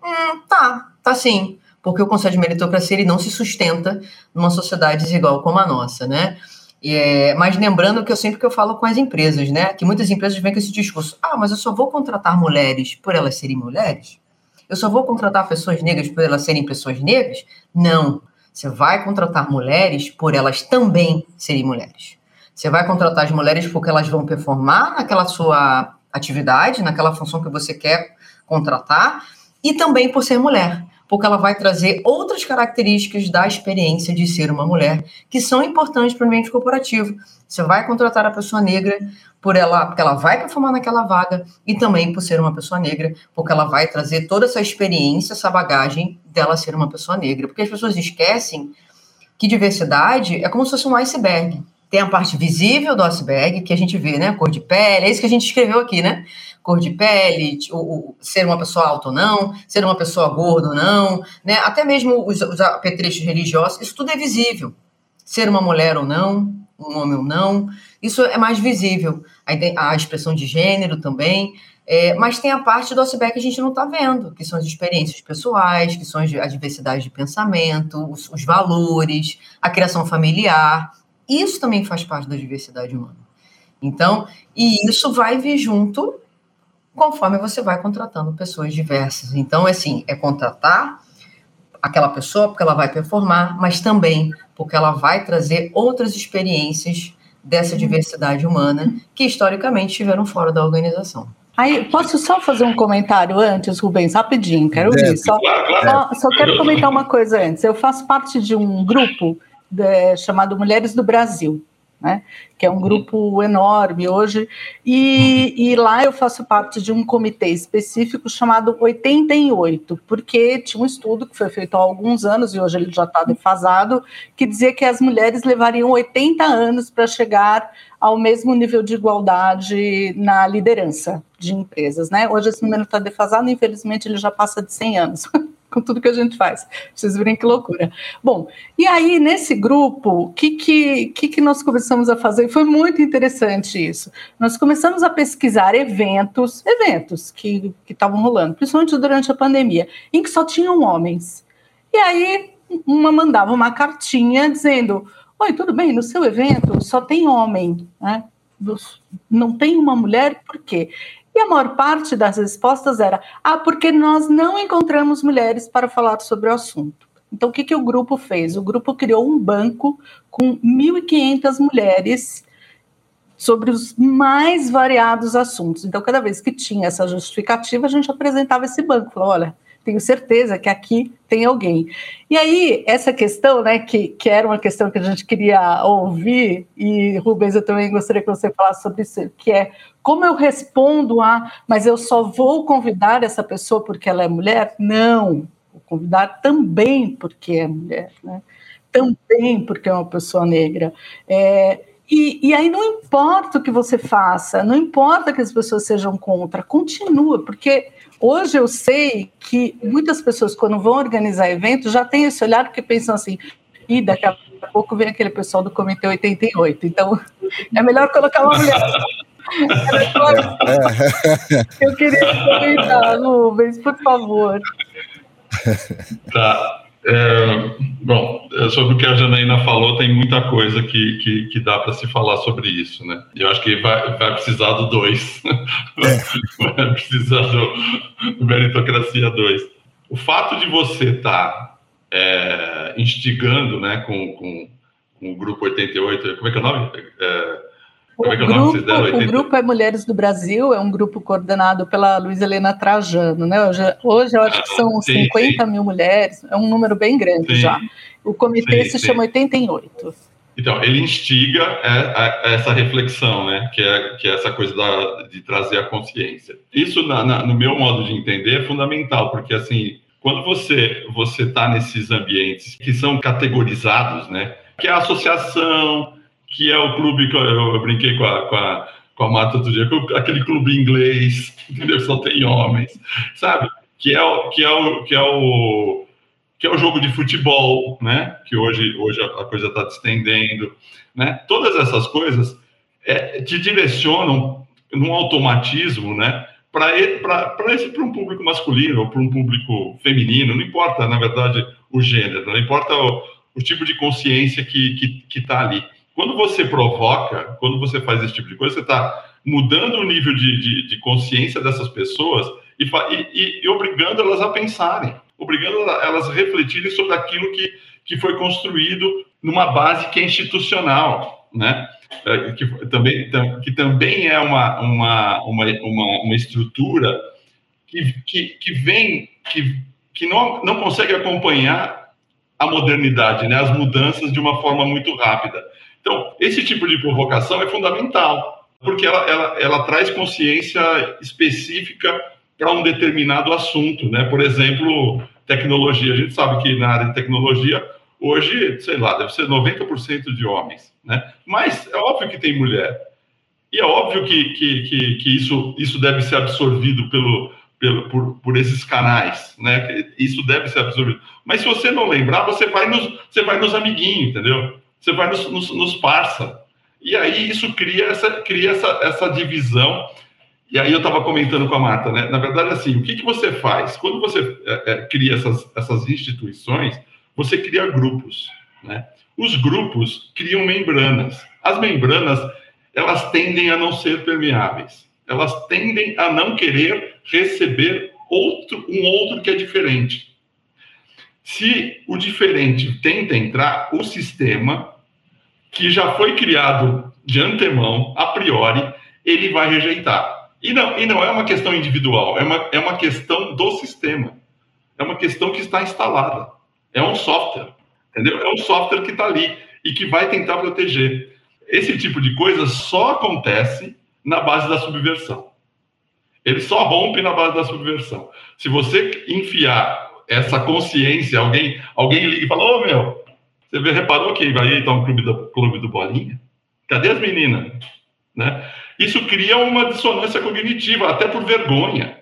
hum, tá, tá sim porque o conceito de meritocracia ele não se sustenta numa sociedade desigual como a nossa, né? É, mas lembrando que eu sempre que eu falo com as empresas, né? Que muitas empresas vêm com esse discurso: ah, mas eu só vou contratar mulheres por elas serem mulheres? Eu só vou contratar pessoas negras por elas serem pessoas negras? Não. Você vai contratar mulheres por elas também serem mulheres. Você vai contratar as mulheres porque elas vão performar naquela sua atividade, naquela função que você quer contratar, e também por ser mulher porque ela vai trazer outras características da experiência de ser uma mulher que são importantes para o ambiente corporativo. Você vai contratar a pessoa negra por ela, porque ela vai performar naquela vaga e também por ser uma pessoa negra, porque ela vai trazer toda essa experiência, essa bagagem dela ser uma pessoa negra. Porque as pessoas esquecem que diversidade é como se fosse um iceberg. Tem a parte visível do iceberg, que a gente vê, né? Cor de pele, é isso que a gente escreveu aqui, né? Cor de pele, o, o, ser uma pessoa alta ou não, ser uma pessoa gorda ou não, né? até mesmo os, os apetrechos religiosos, isso tudo é visível. Ser uma mulher ou não, um homem ou não, isso é mais visível. A, expressão de gênero também, é, mas tem a parte do iceberg que a gente não está vendo, que são as experiências pessoais, que são a diversidade de pensamento, os, os valores, a criação familiar. Isso também faz parte da diversidade humana. Então, e isso vai vir junto conforme você vai contratando pessoas diversas. Então, assim, é contratar aquela pessoa porque ela vai performar, mas também porque ela vai trazer outras experiências dessa diversidade humana que historicamente estiveram fora da organização.
Aí, posso só fazer um comentário antes, Rubens, rapidinho, quero ouvir. Só, só, só, quero comentar uma coisa antes. Eu faço parte de um grupo de, chamado Mulheres do Brasil né? que é um grupo enorme hoje, e, e, lá eu faço parte de um comitê específico chamado 88, porque tinha um estudo que foi feito há alguns anos, e hoje ele já está defasado, que dizia que as mulheres levariam 80 anos para chegar ao mesmo nível de igualdade na liderança de empresas. Né? Hoje esse número está defasado, infelizmente ele já passa de 100 anos. com tudo que a gente faz. Vocês verem que loucura. Bom, e aí nesse grupo, o que, que, que, que nós começamos a fazer? Foi muito interessante isso. Nós começamos a pesquisar eventos, eventos que estavam rolando, principalmente durante a pandemia, em que só tinham homens. E aí uma mandava uma cartinha dizendo: Oi, tudo bem? No seu evento só tem homem, né? Não tem uma mulher, por quê? E a maior parte das respostas era: ah, porque nós não encontramos mulheres para falar sobre o assunto. Então, o que, que o grupo fez? O grupo criou um banco com 1.500 mulheres sobre os mais variados assuntos. Então, cada vez que tinha essa justificativa, a gente apresentava esse banco. Falou, olha, tenho certeza que aqui tem alguém. E aí, essa questão, né, que, que era uma questão que a gente queria ouvir, e Rubens, eu também gostaria que você falasse sobre isso, que é como eu respondo a, mas eu só vou convidar essa pessoa porque ela é mulher? Não, vou convidar também porque é mulher, né? também porque é uma pessoa negra. É, e, e, aí não importa o que você faça, não importa que as pessoas sejam contra, continua, porque Hoje eu sei que muitas pessoas, quando vão organizar eventos, já têm esse olhar porque pensam assim, e daqui a pouco vem aquele pessoal do Comitê 88. Então, é melhor colocar uma mulher. Eu queria comentar, Rubens, por favor.
Tá. É, é, sobre o que a Janaína falou, tem muita coisa que, que, que dá para se falar sobre isso, né? Eu acho que vai, vai precisar do 2. É. vai precisar do, do Meritocracia 2. O fato de você estar tá, é, instigando né, com, com, com, o Grupo 88, como é que é o nome? É,
como é que é o grupo, nome deram, o grupo é Mulheres do Brasil, é um grupo coordenado pela Luiz Helena Trajano, né? Hoje, hoje eu acho que são ah, sim, 50 sim. mil mulheres, é um número bem grande sim. já. O comitê se chama 88.
Então, ele instiga é, essa reflexão, né? Que é, que é essa coisa da, de trazer a consciência. Isso, na, na, no meu modo de entender, é fundamental, porque assim, quando você você está nesses ambientes que são categorizados, né? Que é a associação, que é o clube que eu, eu brinquei com a, com a, com a Marta outro dia, aquele clube inglês, entendeu? Só tem homens, sabe? Que é o, que é o, que é o, que é o jogo de futebol, né? Que hoje, hoje a coisa está estendendo, né? Todas essas coisas é, te direcionam num automatismo, né? Para um público masculino ou para um público feminino, não importa, na verdade, o gênero, não importa o, o tipo de consciência que está que, que tá ali Quando você provoca, quando você faz esse tipo de coisa, você está mudando o nível de, de, de, consciência dessas pessoas e, e, e, obrigando elas a pensarem, obrigando elas a refletirem sobre aquilo que, que foi construído numa base que é institucional, né? É, que também, que também é uma, uma, uma, uma, uma estrutura que, que, que vem, que, que não, não consegue acompanhar a modernidade, né, as mudanças de uma forma muito rápida. Então, esse tipo de provocação é fundamental, porque ela, ela, ela traz consciência específica para um determinado assunto, né? Por exemplo, tecnologia. A gente sabe que na área de tecnologia, hoje, sei lá, deve ser 90% de homens, né? Mas é óbvio que tem mulher. E é óbvio que, que, que, que isso, isso deve ser absorvido pelo, pelo, por, por esses canais, né? Isso deve ser absorvido. Mas se você não lembrar, você vai nos, você vai nos amiguinhos, entendeu? Você vai nos, nos, nos parça. E aí isso cria essa, cria essa, essa divisão. E aí eu estava comentando com a Marta, né? Na verdade, assim, o que, que você faz? Quando você é, é, cria essas, essas instituições, você cria grupos, né? Os grupos criam membranas. As membranas, elas tendem a não ser permeáveis. Elas tendem a não querer receber outro, um outro que é diferente. Se o diferente tenta entrar, o sistema, que já foi criado de antemão, a priori, ele vai rejeitar. E não, e não é uma questão individual, é uma, é uma questão do sistema. É uma questão que está instalada. É um software, entendeu? É um software que está ali e que vai tentar proteger. Esse tipo de coisa só acontece na base da subversão. Ele só rompe na base da subversão. Se você enfiar essa consciência, alguém, alguém liga e fala, ô oh, meu, você reparou que vai estar um clube do, clube do Bolinha? Cadê as meninas? Né? Isso cria uma dissonância cognitiva, até por vergonha.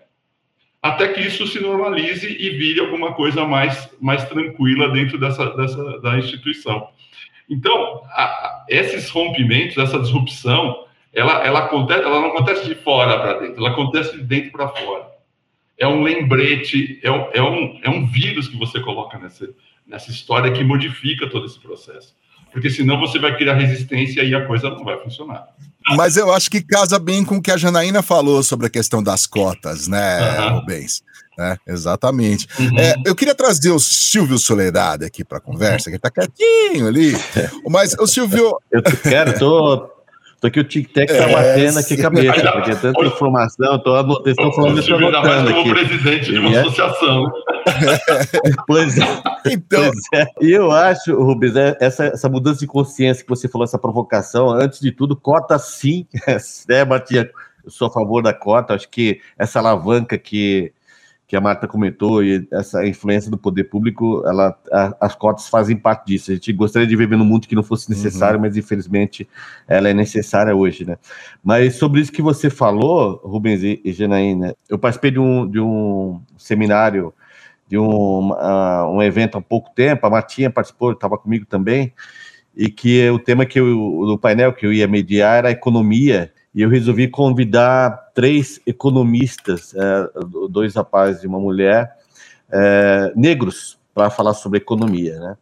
Até que isso se normalize e vire alguma coisa mais, mais tranquila dentro dessa, dessa da instituição. Então, a, esses rompimentos, essa disrupção, ela, ela, acontece, ela não acontece de fora para dentro, ela acontece de dentro para fora. É um lembrete, é um, é, um, é um vírus que você coloca nessa, nessa história que modifica todo esse processo. Porque senão você vai criar resistência e a coisa não vai funcionar.
Mas eu acho que casa bem com o que a Janaína falou sobre a questão das cotas, né, uhum. Rubens? É, exatamente. Uhum. É, eu queria trazer o Silvio Soledade aqui para a conversa, que está quietinho ali. Mas o Silvio.
Eu quero, tô, só que o tic-tac tá é, batendo aqui a cabeça, porque é tanta informação, tô anotando, estão falando isso anotando
aqui. como presidente de uma é? associação.
pois é. Então, pois é. E eu acho, Rubens, é, essa, essa mudança de consciência que você falou, essa provocação, antes de tudo, cota sim, né, Matia? Eu sou a favor da cota, acho que essa alavanca que que a Marta comentou, e essa influência do poder público, ela, a, as cotas fazem parte disso. A gente gostaria de viver num mundo que não fosse necessário, uhum. mas infelizmente ela é necessária hoje, né? Mas sobre isso que você falou, Rubens e, e Janaína, eu participei de um, de um seminário, de um, uh, um evento há pouco tempo, a Martinha participou, estava comigo também, e que o tema que eu, do painel que eu ia mediar era a economia e eu resolvi convidar três economistas, é, dois rapazes e uma mulher, é, negros, para falar sobre economia, né?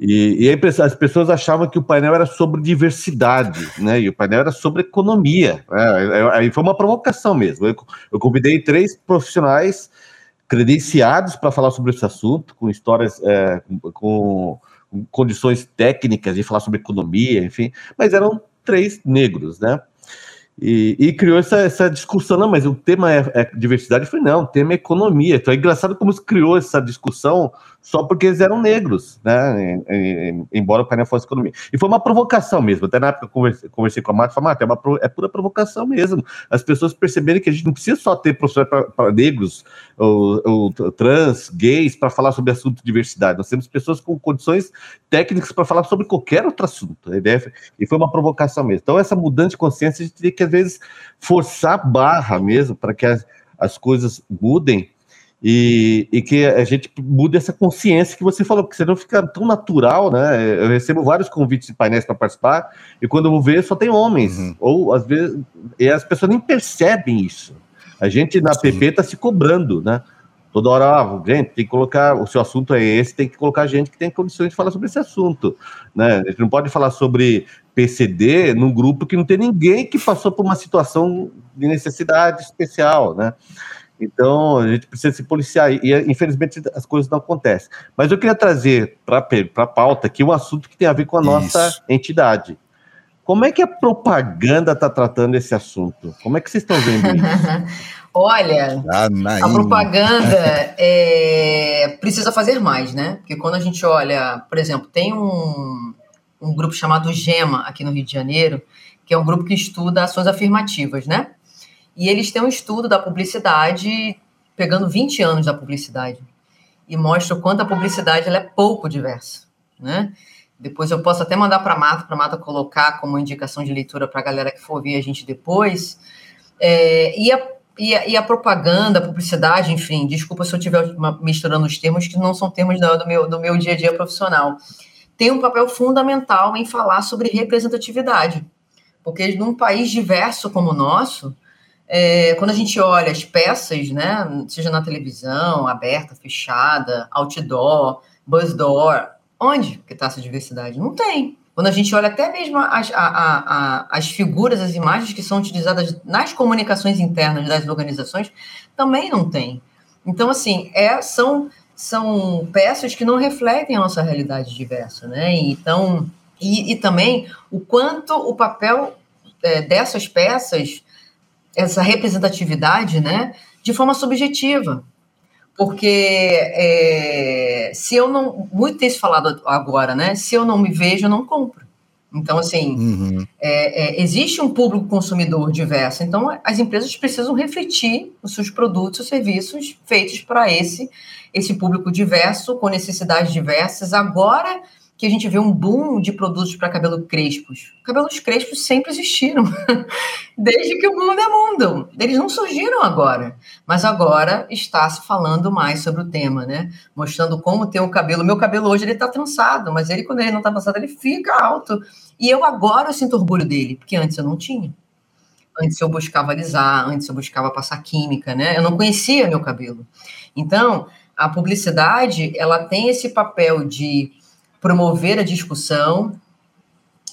E, e as pessoas achavam que o painel era sobre diversidade, né? E o painel era sobre economia. Né? Aí foi uma provocação mesmo. Eu, eu convidei três profissionais credenciados para falar sobre esse assunto, com histórias, é, com, com condições técnicas de falar sobre economia, enfim, mas eram três negros, né? E, e, criou essa, essa discussão, não, mas o tema é, é, diversidade. Eu falei, não, o tema é economia. Então é engraçado como se criou essa discussão só porque eles eram negros, né? embora o painel fosse economia. E foi uma provocação mesmo. Até na época eu conversei, conversei com a Marta, falei, Marta, é, uma, é pura provocação mesmo. As pessoas perceberem que a gente não precisa só ter professores para negros, ou, ou, trans, gays, para falar sobre assunto de diversidade. Nós temos pessoas com condições técnicas para falar sobre qualquer outro assunto. E foi uma provocação mesmo. Então, essa mudança de consciência, a gente tem que, às vezes, forçar a barra mesmo para que as, as coisas mudem e, e, que a gente mude essa consciência que você falou, porque senão fica tão natural, né? Eu recebo vários convites de painéis para participar, e quando eu vou ver, só tem homens, uhum. ou às vezes, e as pessoas nem percebem isso. A gente na Sim. PP está se cobrando, né? Toda hora, ah, gente, tem que colocar, o seu assunto é esse, tem que colocar gente que tem condições de falar sobre esse assunto, né? A gente não pode falar sobre PCD num grupo que não tem ninguém que passou por uma situação de necessidade especial, né? Então, a gente precisa se policiar e, infelizmente, as coisas não acontecem. Mas eu queria trazer para a pauta aqui um assunto que tem a ver com a nossa Isso. entidade. Como é que a propaganda está tratando esse assunto? Como é que vocês estão vendo isso?
Olha, ah, a propaganda é, precisa fazer mais, né? Porque quando a gente olha, por exemplo, tem um, um grupo chamado GEMA aqui no Rio de Janeiro, que é um grupo que estuda ações afirmativas, né? E eles têm um estudo da publicidade, pegando 20 anos da publicidade, e mostra o quanto a publicidade é pouco diversa, né? Depois eu posso até mandar para a Marta, para a Marta colocar como indicação de leitura para a galera que for ouvir a gente depois. É, e a e a, e a, propaganda, a publicidade, enfim, desculpa se eu estiver misturando os termos que não são termos do, do, meu, do meu dia a dia profissional, tem um papel fundamental em falar sobre representatividade. Porque num país diverso como o nosso, é, quando a gente olha as peças, né, seja na televisão, aberta, fechada, outdoor, bus door, onde que está essa diversidade? Não tem. Quando a gente olha até mesmo as, a, a, a, as figuras, as imagens que são utilizadas nas comunicações internas das organizações, também não tem. Então, assim, é, são, são peças que não refletem a nossa realidade diversa, né? Então, e, e também o quanto o papel é, dessas peças, essa representatividade, né, de forma subjetiva porque é, se eu não. Muito tem se falado agora, né? Se eu não me vejo, eu não compro. Então, assim, uhum. é, é, existe um público consumidor diverso. Então, as empresas precisam refletir os seus produtos e serviços feitos para esse, esse público diverso, com necessidades diversas. Agora, que a gente vê um boom de produtos para cabelo crespos. Cabelos crespos sempre existiram, desde que o mundo é mundo. Eles não surgiram agora, mas agora está se falando mais sobre o tema, né? Mostrando como ter um cabelo. Meu cabelo hoje ele está trançado, mas ele quando ele não está trançado ele fica alto. E eu agora eu sinto orgulho dele, porque antes eu não tinha. Antes eu buscava alisar, antes eu buscava passar química, né? Eu não conhecia meu cabelo. Então, a publicidade, ela tem esse papel de promover a discussão,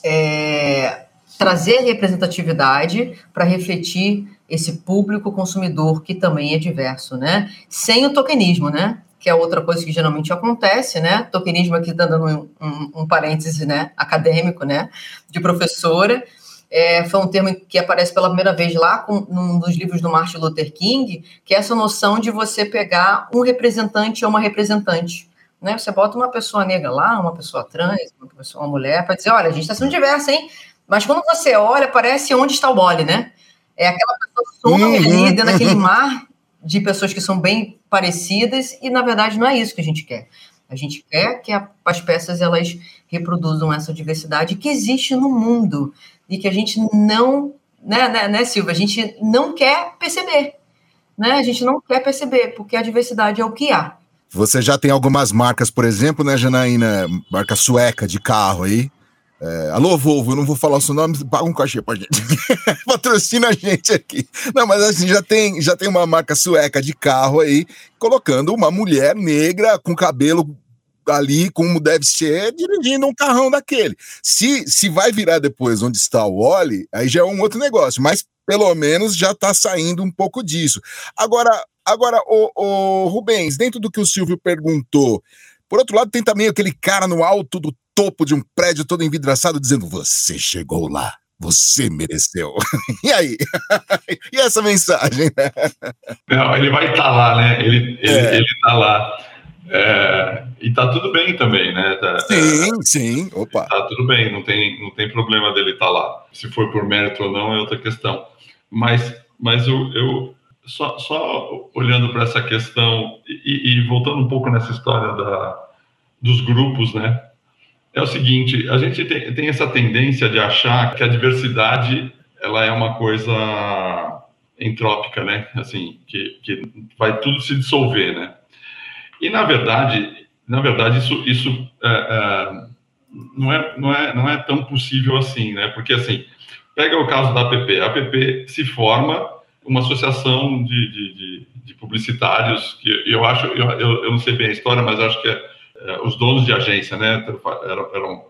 é, trazer representatividade para refletir esse público consumidor que também é diverso, né? Sem o tokenismo, né? Que é outra coisa que geralmente acontece, né? Tokenismo aqui dando um, um, um parêntese, né? Acadêmico, né? De professora. É, foi um termo que aparece pela primeira vez lá com, num dos livros do Martin Luther King, que é essa noção de você pegar um representante ou uma representante. Né? Você bota uma pessoa negra lá, uma pessoa trans, uma pessoa, uma mulher, para dizer, olha, a gente está sendo diversa, hein? Mas quando você olha, parece onde está o bole, né? É aquela pessoa some uhum. ali dentro daquele mar de pessoas que são bem parecidas e, na verdade, não é isso que a gente quer. A gente quer que a, as peças elas reproduzam essa diversidade que existe no mundo e que a gente não, né, né, né Silvia? A gente não quer perceber, né? A gente não quer perceber porque a diversidade é o que há.
Você já tem algumas marcas, por exemplo, né, Janaína? Marca sueca de carro aí. É, alô, Volvo, eu não vou falar o seu nome, paga um cachê pra gente. Patrocina a gente aqui. Não, mas assim, já tem, já tem uma marca sueca de carro aí, colocando uma mulher negra com cabelo ali, como deve ser, dirigindo um carrão daquele. Se, se vai virar depois onde está o Oli, aí já é um outro negócio, mas pelo menos já está saindo um pouco disso. Agora, Agora, o, o Rubens, dentro do que o Silvio perguntou, por outro lado, tem também aquele cara no alto do topo de um prédio todo envidraçado dizendo: Você chegou lá. Você mereceu. e aí? e essa mensagem?
Não, ele vai estar tá lá, né? Ele, ele, é. ele tá lá. É, e tá tudo bem também, né? Tá,
sim, é, sim. Opa.
Tá tudo bem, não tem, não tem problema dele estar tá lá. Se for por mérito ou não é outra questão. Mas, mas eu, eu, só, só olhando para essa questão e, e, voltando um pouco nessa história da, dos grupos, né? É o seguinte, a gente tem, tem essa tendência de achar que a diversidade ela é uma coisa entrópica, né? Assim, que, que vai tudo se dissolver, né? E na verdade, na verdade isso, isso é, é, não, é, não, é, não é tão possível assim, né? Porque assim, pega o caso da APP, a APP se forma uma associação de, de, de, de publicitários, que eu acho, eu, eu, não sei bem a história, mas acho que é, é, os donos de agência, né, eram, eram,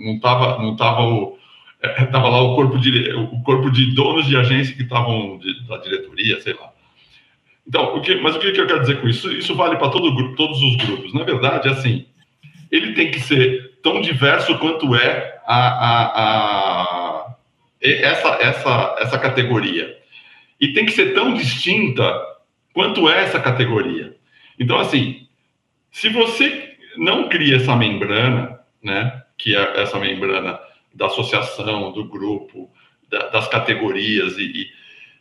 não estava não tava o, Estava é, lá o corpo, de, o corpo de donos de agência que estavam da diretoria, sei lá. Então, o que, mas o que eu quero dizer com isso? Isso vale para todo, todos os grupos. Na verdade, assim, ele tem que ser tão diverso quanto é a, a, a, essa, essa, essa categoria. E tem que ser tão distinta quanto essa categoria. Então, assim, se você não cria essa membrana, né, que é essa membrana da associação, do grupo, da, das categorias, e, e,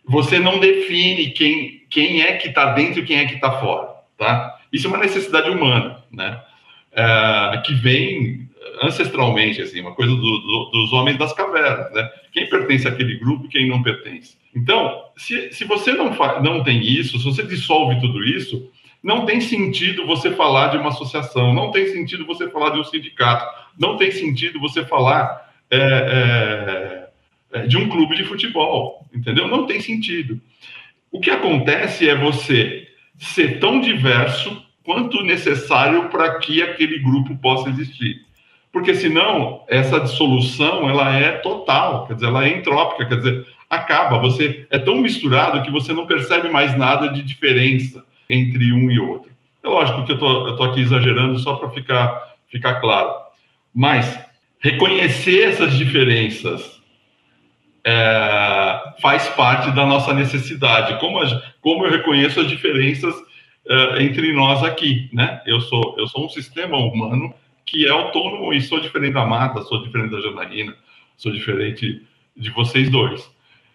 você não define quem, quem é que está dentro e quem é que está fora, tá? Isso é uma necessidade humana, né? É, que vem ancestralmente, assim, uma coisa do, do, dos homens das cavernas, né? Quem pertence àquele grupo e quem não pertence. Então, se, se você não, não tem isso, se você dissolve tudo isso, não tem sentido você falar de uma associação, não tem sentido você falar de um sindicato, não tem sentido você falar é, é, é, de um clube de futebol, entendeu? Não tem sentido. O que acontece é você ser tão diverso quanto necessário para que aquele grupo possa existir. Porque senão essa dissolução ela é total, quer dizer, ela é entrópica, quer dizer, acaba, você é tão misturado que você não percebe mais nada de diferença entre um e outro. É lógico que eu tô, tô aqui exagerando só para ficar, ficar claro. Mas reconhecer essas diferenças é, faz parte da nossa necessidade. Como, a, como eu reconheço as diferenças é, entre nós aqui, né? Eu sou, eu sou um sistema humano que é autônomo e sou diferente da Mata, sou diferente da Janaína, sou diferente de vocês dois.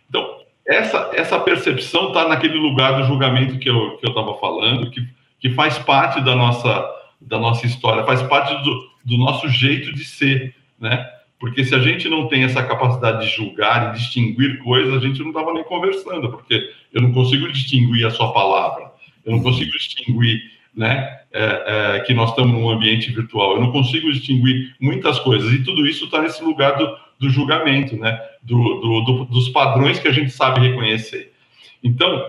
Então, essa, essa percepção está naquele lugar do julgamento que eu estava falando, que, que faz parte da nossa, da nossa história, faz parte do, do nosso jeito de ser, né? Porque se a gente não tem essa capacidade de julgar e distinguir coisas, a gente não estava nem conversando, porque eu não consigo distinguir a sua palavra, eu não consigo distinguir né, é, é, que nós estamos num ambiente virtual, eu não consigo distinguir muitas coisas, e tudo isso está nesse lugar do, do julgamento, né? Do, do, do, dos padrões que a gente sabe reconhecer. Então,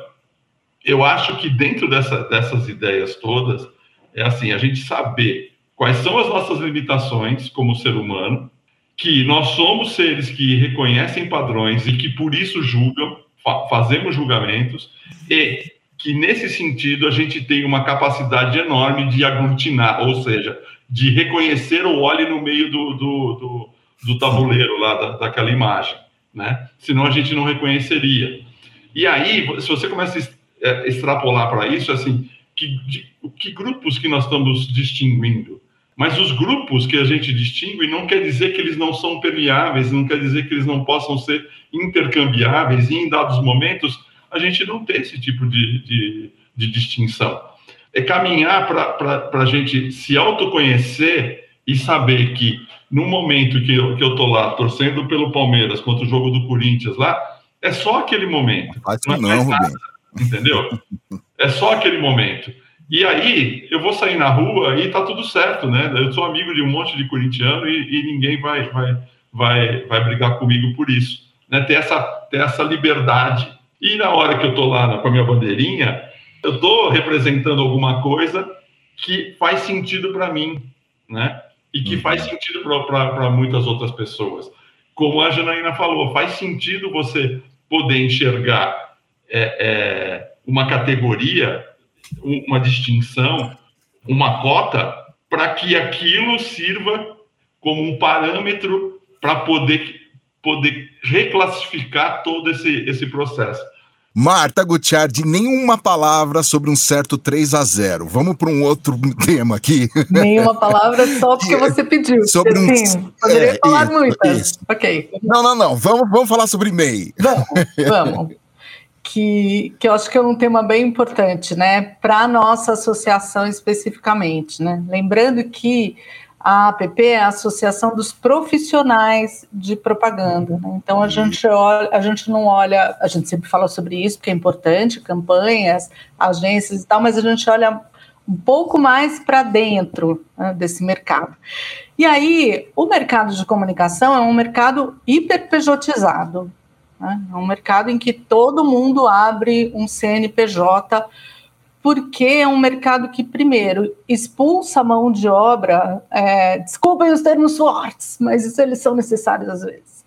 eu acho que dentro dessa, dessas ideias todas, é assim, a gente saber quais são as nossas limitações como ser humano, que nós somos seres que reconhecem padrões e que por isso julgam, fa fazemos julgamentos, e que nesse sentido a gente tem uma capacidade enorme de aglutinar, ou seja, de reconhecer o óleo no meio do, do, do do tabuleiro lá, da, daquela imagem, né? Senão a gente não reconheceria. E aí, se você começa a é, extrapolar para isso, assim, que, de, que grupos que nós estamos distinguindo? Mas os grupos que a gente distingue não quer dizer que eles não são permeáveis, não quer dizer que eles não possam ser intercambiáveis, e em dados momentos a gente não tem esse tipo de, de, de distinção. É caminhar para a gente se autoconhecer e saber que no momento que eu, que eu tô lá torcendo pelo Palmeiras contra o jogo do Corinthians lá, é só aquele momento.
Não, não, não nada,
entendeu? É só aquele momento. E aí eu vou sair na rua e tá tudo certo, né? Eu sou amigo de um monte de corintiano e, e ninguém vai, vai, vai, vai brigar comigo por isso. Né? Ter, essa, ter essa liberdade. E na hora que eu tô lá com a minha bandeirinha, eu tô representando alguma coisa que faz sentido para mim, né? e que faz uhum. sentido para muitas outras pessoas. Como a Janaína falou, faz sentido você poder enxergar é, é, uma categoria, uma distinção, uma cota, para que aquilo sirva como um parâmetro para poder, poder reclassificar todo esse, esse processo.
Marta Gutiardi, nenhuma palavra sobre um certo 3 a 0 Vamos para um outro tema aqui.
Nenhuma palavra só porque você pediu.
Sobre um...
Sim, poderia é, falar isso, muitas. Isso. Ok.
Não, não, não. Vamos, vamos falar sobre MEI.
Vamos, vamos. que, que eu acho que é um tema bem importante, né? Para a nossa associação especificamente, né? Lembrando que a APP é a Associação dos Profissionais de Propaganda. Né? Então a gente, olha, a gente não olha, a gente sempre fala sobre isso, porque é importante, campanhas, agências e tal, mas a gente olha um pouco mais para dentro né, desse mercado. E aí, o mercado de comunicação é um mercado hiperpejotizado. Né? É um mercado em que todo mundo abre um CNPJ porque é um mercado que, primeiro, expulsa a mão de obra, é, desculpem os termos fortes, mas isso eles são necessários às vezes,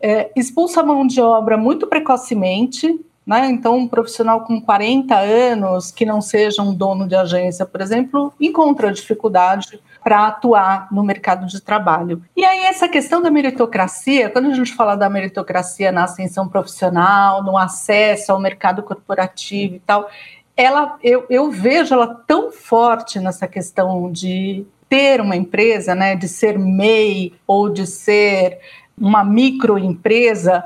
é, expulsa a mão de obra muito precocemente, né? Então, um profissional com 40 anos, que não seja um dono de agência, por exemplo, encontra dificuldade para atuar no mercado de trabalho. E aí, essa questão da meritocracia, quando a gente fala da meritocracia na ascensão profissional, no acesso ao mercado corporativo e tal, ela, eu, eu vejo ela tão forte nessa questão de ter uma empresa, né, de ser MEI ou de ser uma microempresa,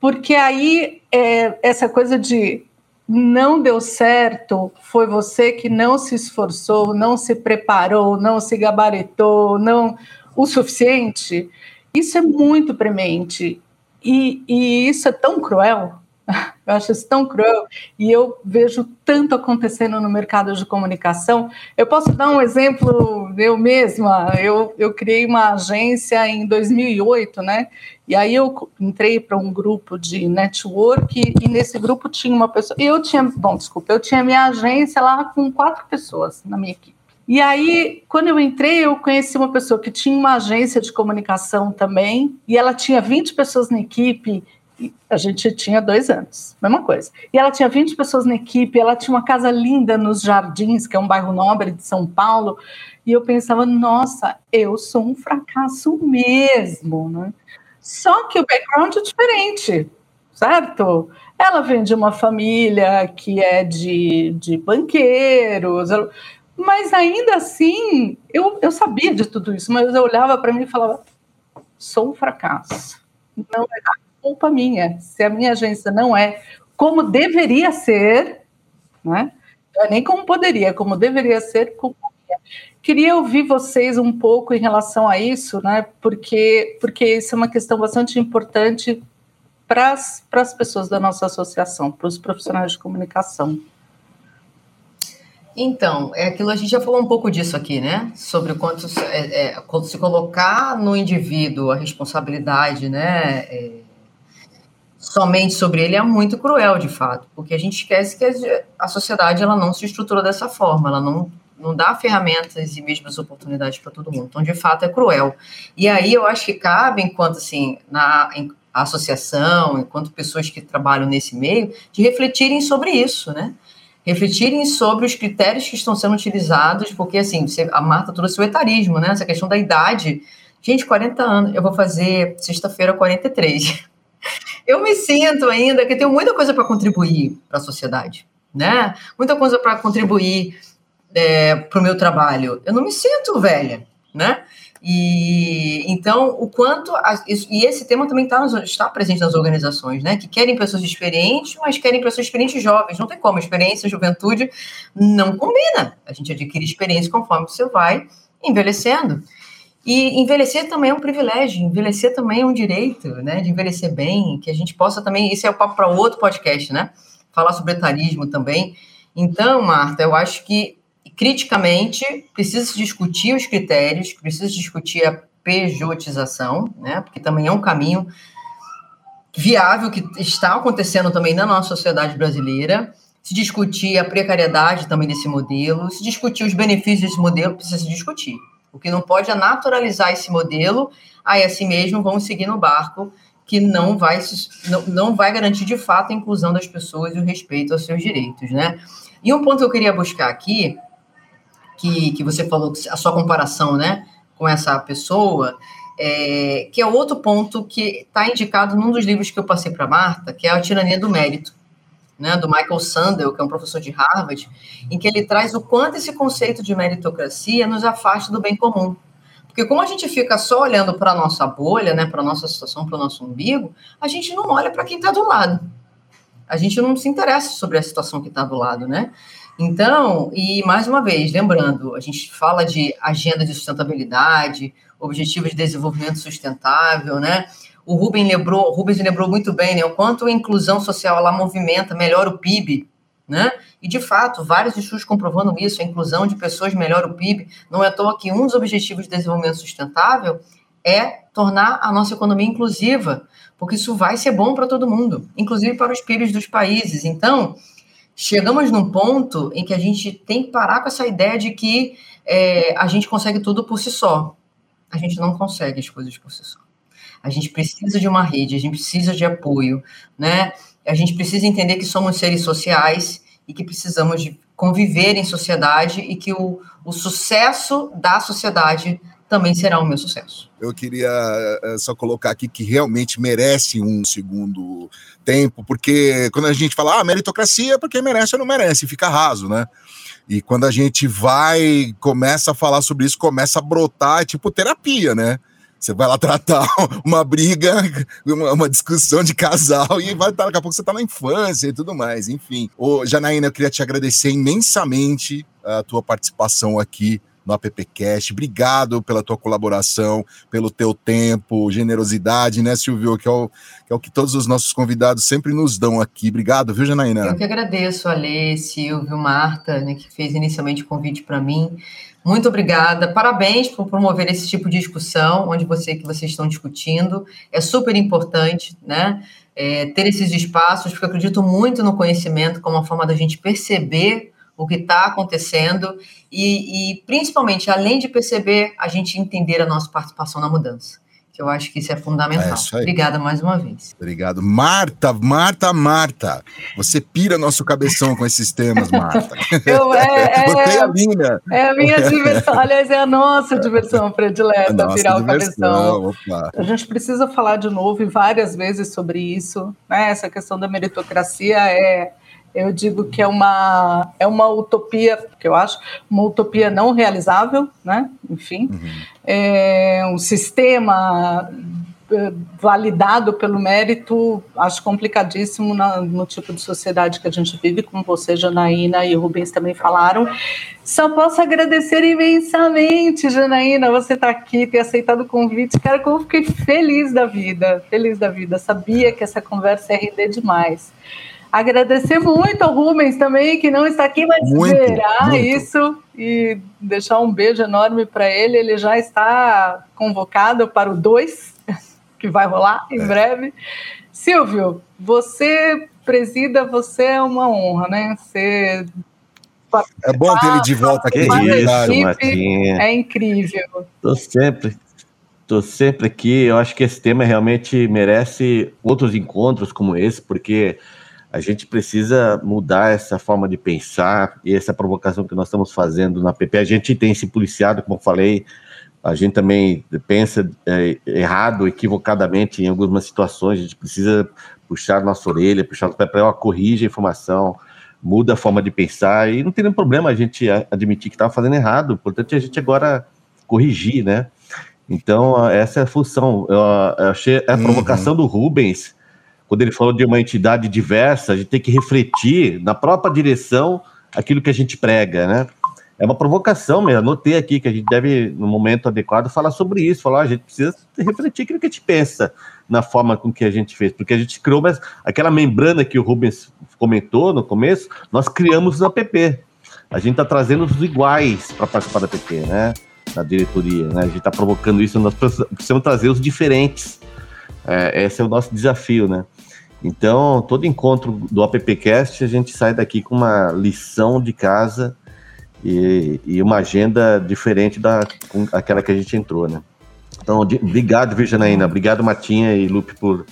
porque aí é, essa coisa de não deu certo, foi você que não se esforçou, não se preparou, não se gabaritou, não o suficiente. Isso é muito premente. E, e isso é tão cruel, eu acho isso tão cruel e eu vejo tanto acontecendo no mercado de comunicação. Eu posso dar um exemplo eu mesma. Eu, eu criei uma agência em 2008, né? E aí eu entrei para um grupo de network e nesse grupo tinha uma pessoa. Eu tinha, bom, desculpa, eu tinha minha agência lá com quatro pessoas na minha equipe. E aí, quando eu entrei, eu conheci uma pessoa que tinha uma agência de comunicação também, e ela tinha 20 pessoas na equipe, a gente tinha dois anos, mesma coisa. E ela tinha 20 pessoas na equipe, ela tinha uma casa linda nos Jardins, que é um bairro nobre de São Paulo, e eu pensava, nossa, eu sou um fracasso mesmo, né? Só que o background é diferente, certo? Ela vem de uma família que é de, de banqueiros, mas ainda assim, eu, eu sabia de tudo isso, mas eu olhava para mim e falava, sou um fracasso. Não é culpa minha. Se a minha agência não é como deveria ser, né? Não é nem como poderia, é como deveria ser, minha. Queria ouvir vocês um pouco em relação a isso, né? Porque, porque isso é uma questão bastante importante para as pessoas da nossa associação, para os profissionais de comunicação.
Então, é aquilo a gente já falou um pouco disso aqui, né? Sobre quanto é, é, quando se colocar no indivíduo a responsabilidade, né? É, somente sobre ele é muito cruel, de fato, porque a gente esquece que a sociedade ela não se estrutura dessa forma, ela não, não dá ferramentas e mesmas oportunidades para todo mundo. Então, de fato, é cruel. E aí eu acho que cabe, enquanto assim, na associação, enquanto pessoas que trabalham nesse meio, de refletirem sobre isso, né? refletirem sobre os critérios que estão sendo utilizados, porque assim, a Marta trouxe o etarismo, né? Essa questão da idade. Gente, 40 anos, eu vou fazer sexta-feira 43 eu me sinto ainda que tenho muita coisa para contribuir para a sociedade, né? Muita coisa para contribuir é, para o meu trabalho. Eu não me sinto velha, né? E então o quanto a, e esse tema também tá está presente nas organizações, né? Que querem pessoas experientes, mas querem pessoas experientes jovens. Não tem como experiência, juventude não combina. A gente adquire experiência conforme você vai envelhecendo. E envelhecer também é um privilégio, envelhecer também é um direito, né? De envelhecer bem, que a gente possa também. Isso é o papo para outro podcast, né? Falar sobre etarismo também. Então, Marta, eu acho que criticamente precisa se discutir os critérios, precisa se discutir a pejotização, né? Porque também é um caminho viável que está acontecendo também na nossa sociedade brasileira. Se discutir a precariedade também desse modelo, se discutir os benefícios desse modelo, precisa se discutir. O que não pode é naturalizar esse modelo, aí assim mesmo vamos seguir no barco que não vai, não, não vai garantir de fato a inclusão das pessoas e o respeito aos seus direitos, né? E um ponto que eu queria buscar aqui, que, que você falou, a sua comparação, né, com essa pessoa, é, que é outro ponto que está indicado num dos livros que eu passei para Marta, que é a tirania do mérito né, do Michael Sandel, que é um professor de Harvard, em que ele traz o quanto esse conceito de meritocracia nos afasta do bem comum. Porque como a gente fica só olhando para a nossa bolha, né, para a nossa situação, para o nosso umbigo, a gente não olha para quem está do lado. A gente não se interessa sobre a situação que está do lado, né? Então, e mais uma vez, lembrando, a gente fala de agenda de sustentabilidade, objetivos de desenvolvimento sustentável, né? O Rubens lembrou, Rubens lembrou muito bem, né? O quanto a inclusão social ela movimenta, melhora o PIB, né? E de fato, vários estudos comprovando isso, a inclusão de pessoas melhora o PIB. Não é à toa que um dos objetivos de desenvolvimento sustentável é tornar a nossa economia inclusiva, porque isso vai ser bom para todo mundo, inclusive para os PIBs dos países. Então, chegamos num ponto em que a gente tem que parar com essa ideia de que é, a gente consegue tudo por si só. A gente não consegue as coisas por si só. A gente precisa de uma rede, a gente precisa de apoio, né? A gente precisa entender que somos seres sociais e que precisamos de conviver em sociedade e que o, o sucesso da sociedade também será o meu sucesso.
Eu queria uh, só colocar aqui que realmente merece um segundo tempo, porque quando a gente fala, ah, meritocracia, porque merece ou não merece, fica raso, né? E quando a gente vai, começa a falar sobre isso, começa a brotar, é tipo terapia, né? Você vai lá tratar uma briga, uma, discussão de casal e vai daqui a pouco você tá na infância e tudo mais, enfim. Ô, Janaína, eu queria te agradecer imensamente a tua participação aqui no AppCast. Obrigado pela tua colaboração, pelo teu tempo, generosidade, né, Silvio? Que é, o, que é o que todos os nossos convidados sempre nos dão aqui. Obrigado, viu, Janaína?
Eu que agradeço, Alê, Silvio, Marta, né, que fez inicialmente o convite para mim. Muito obrigada, parabéns por promover esse tipo de discussão, onde você que vocês estão discutindo. É super importante, né? É, ter esses espaços, porque eu acredito muito no conhecimento como uma forma da gente perceber o que está acontecendo e, e, principalmente, além de perceber, a gente entender a nossa participação na mudança. Que eu acho que isso é fundamental. É Obrigada mais uma vez.
Obrigado. Marta, Marta, Marta. Você pira nosso cabeção com esses temas, Marta.
Eu, é, é, Você é a minha. É a minha diversão. Aliás, é a nossa diversão predileta, nossa pirar diversão. o cabeção. Opa. A gente precisa falar de novo e várias vezes sobre isso. Né? Essa questão da meritocracia é eu digo que é uma, é uma utopia, que eu acho, uma utopia não realizável, né? Enfim, uhum. é um sistema eh, validado pelo mérito, acho complicadíssimo na, no tipo de sociedade que a gente vive, como você, Janaína e o Rubens também falaram. Só posso agradecer imensamente, Janaína, você está aqui, ter aceitado o convite. Cara, como eu fiquei feliz da vida, feliz da vida. Sabia que essa conversa ia render demais. Agradecer muito ao Rubens também, que não está aqui, mas muito, verá muito. isso e deixar um beijo enorme para ele. Ele já está convocado para o 2, que vai rolar em é. breve. Silvio, você presida, você é uma honra, né? Você
é bom ter ele de volta aqui.
Isso, É incrível.
Estou sempre, tô sempre aqui. Eu acho que esse tema realmente merece outros encontros como esse, porque a gente precisa mudar essa forma de pensar e essa provocação que nós estamos fazendo na PP. A gente tem se policiado, como eu falei, a gente também pensa é, errado, equivocadamente em algumas situações, a gente precisa puxar nossa orelha, puxar o papel, corrige a informação, muda a forma de pensar, e não tem nenhum problema a gente admitir que estava fazendo errado, o importante é a gente agora corrigir, né? Então, essa é a função. Eu, eu achei a provocação uhum. do Rubens, quando ele falou de uma entidade diversa, a gente tem que refletir na própria direção aquilo que a gente prega, né? É uma provocação mesmo. Anotei aqui que a gente deve, no momento adequado, falar sobre isso. Falar, ah, a gente precisa refletir aquilo que a gente pensa na forma com que a gente fez, porque a gente criou mas aquela membrana que o Rubens comentou no começo, nós criamos na PP. A gente está trazendo os iguais para participar da PP, né? Na diretoria, né? A gente está provocando isso, nós precisamos trazer os diferentes. É, esse é o nosso desafio, né? Então, todo encontro do AppCast, a gente sai daqui com uma lição de casa e, e uma agenda diferente da com aquela que a gente entrou, né? Então, de, obrigado, Virginaína, obrigado, Matinha e Lupe, por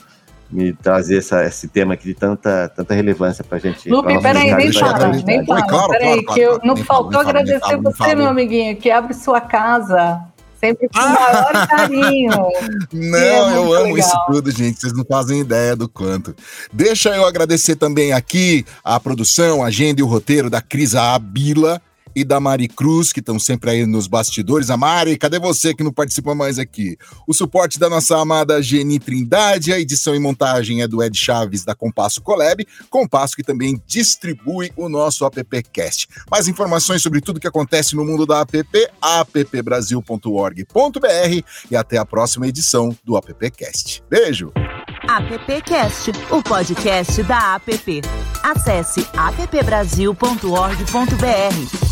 me trazer essa, esse tema aqui de tanta, tanta relevância para a gente.
Lupe, peraí, nem fala, nem fala, claro, peraí, claro, que eu, não faltou agradecer você, meu amiguinho, que abre sua casa Sempre com o maior carinho.
Não, é eu amo legal. isso tudo, gente. Vocês não fazem ideia do quanto. Deixa eu agradecer também aqui a produção, a agenda e o roteiro da Crisa Abila e da Mari Cruz, que estão sempre aí nos bastidores. A Mari, cadê você que não participa mais aqui? O suporte da nossa amada Geni Trindade, a edição e montagem é do Ed Chaves da Compasso Colab, Compasso que também distribui o nosso appcast. Mais informações sobre tudo que acontece no mundo da app, appbrasil.org.br e até a próxima edição do appcast. Beijo!
AppCast, o podcast da app. Acesse appbrasil.org.br.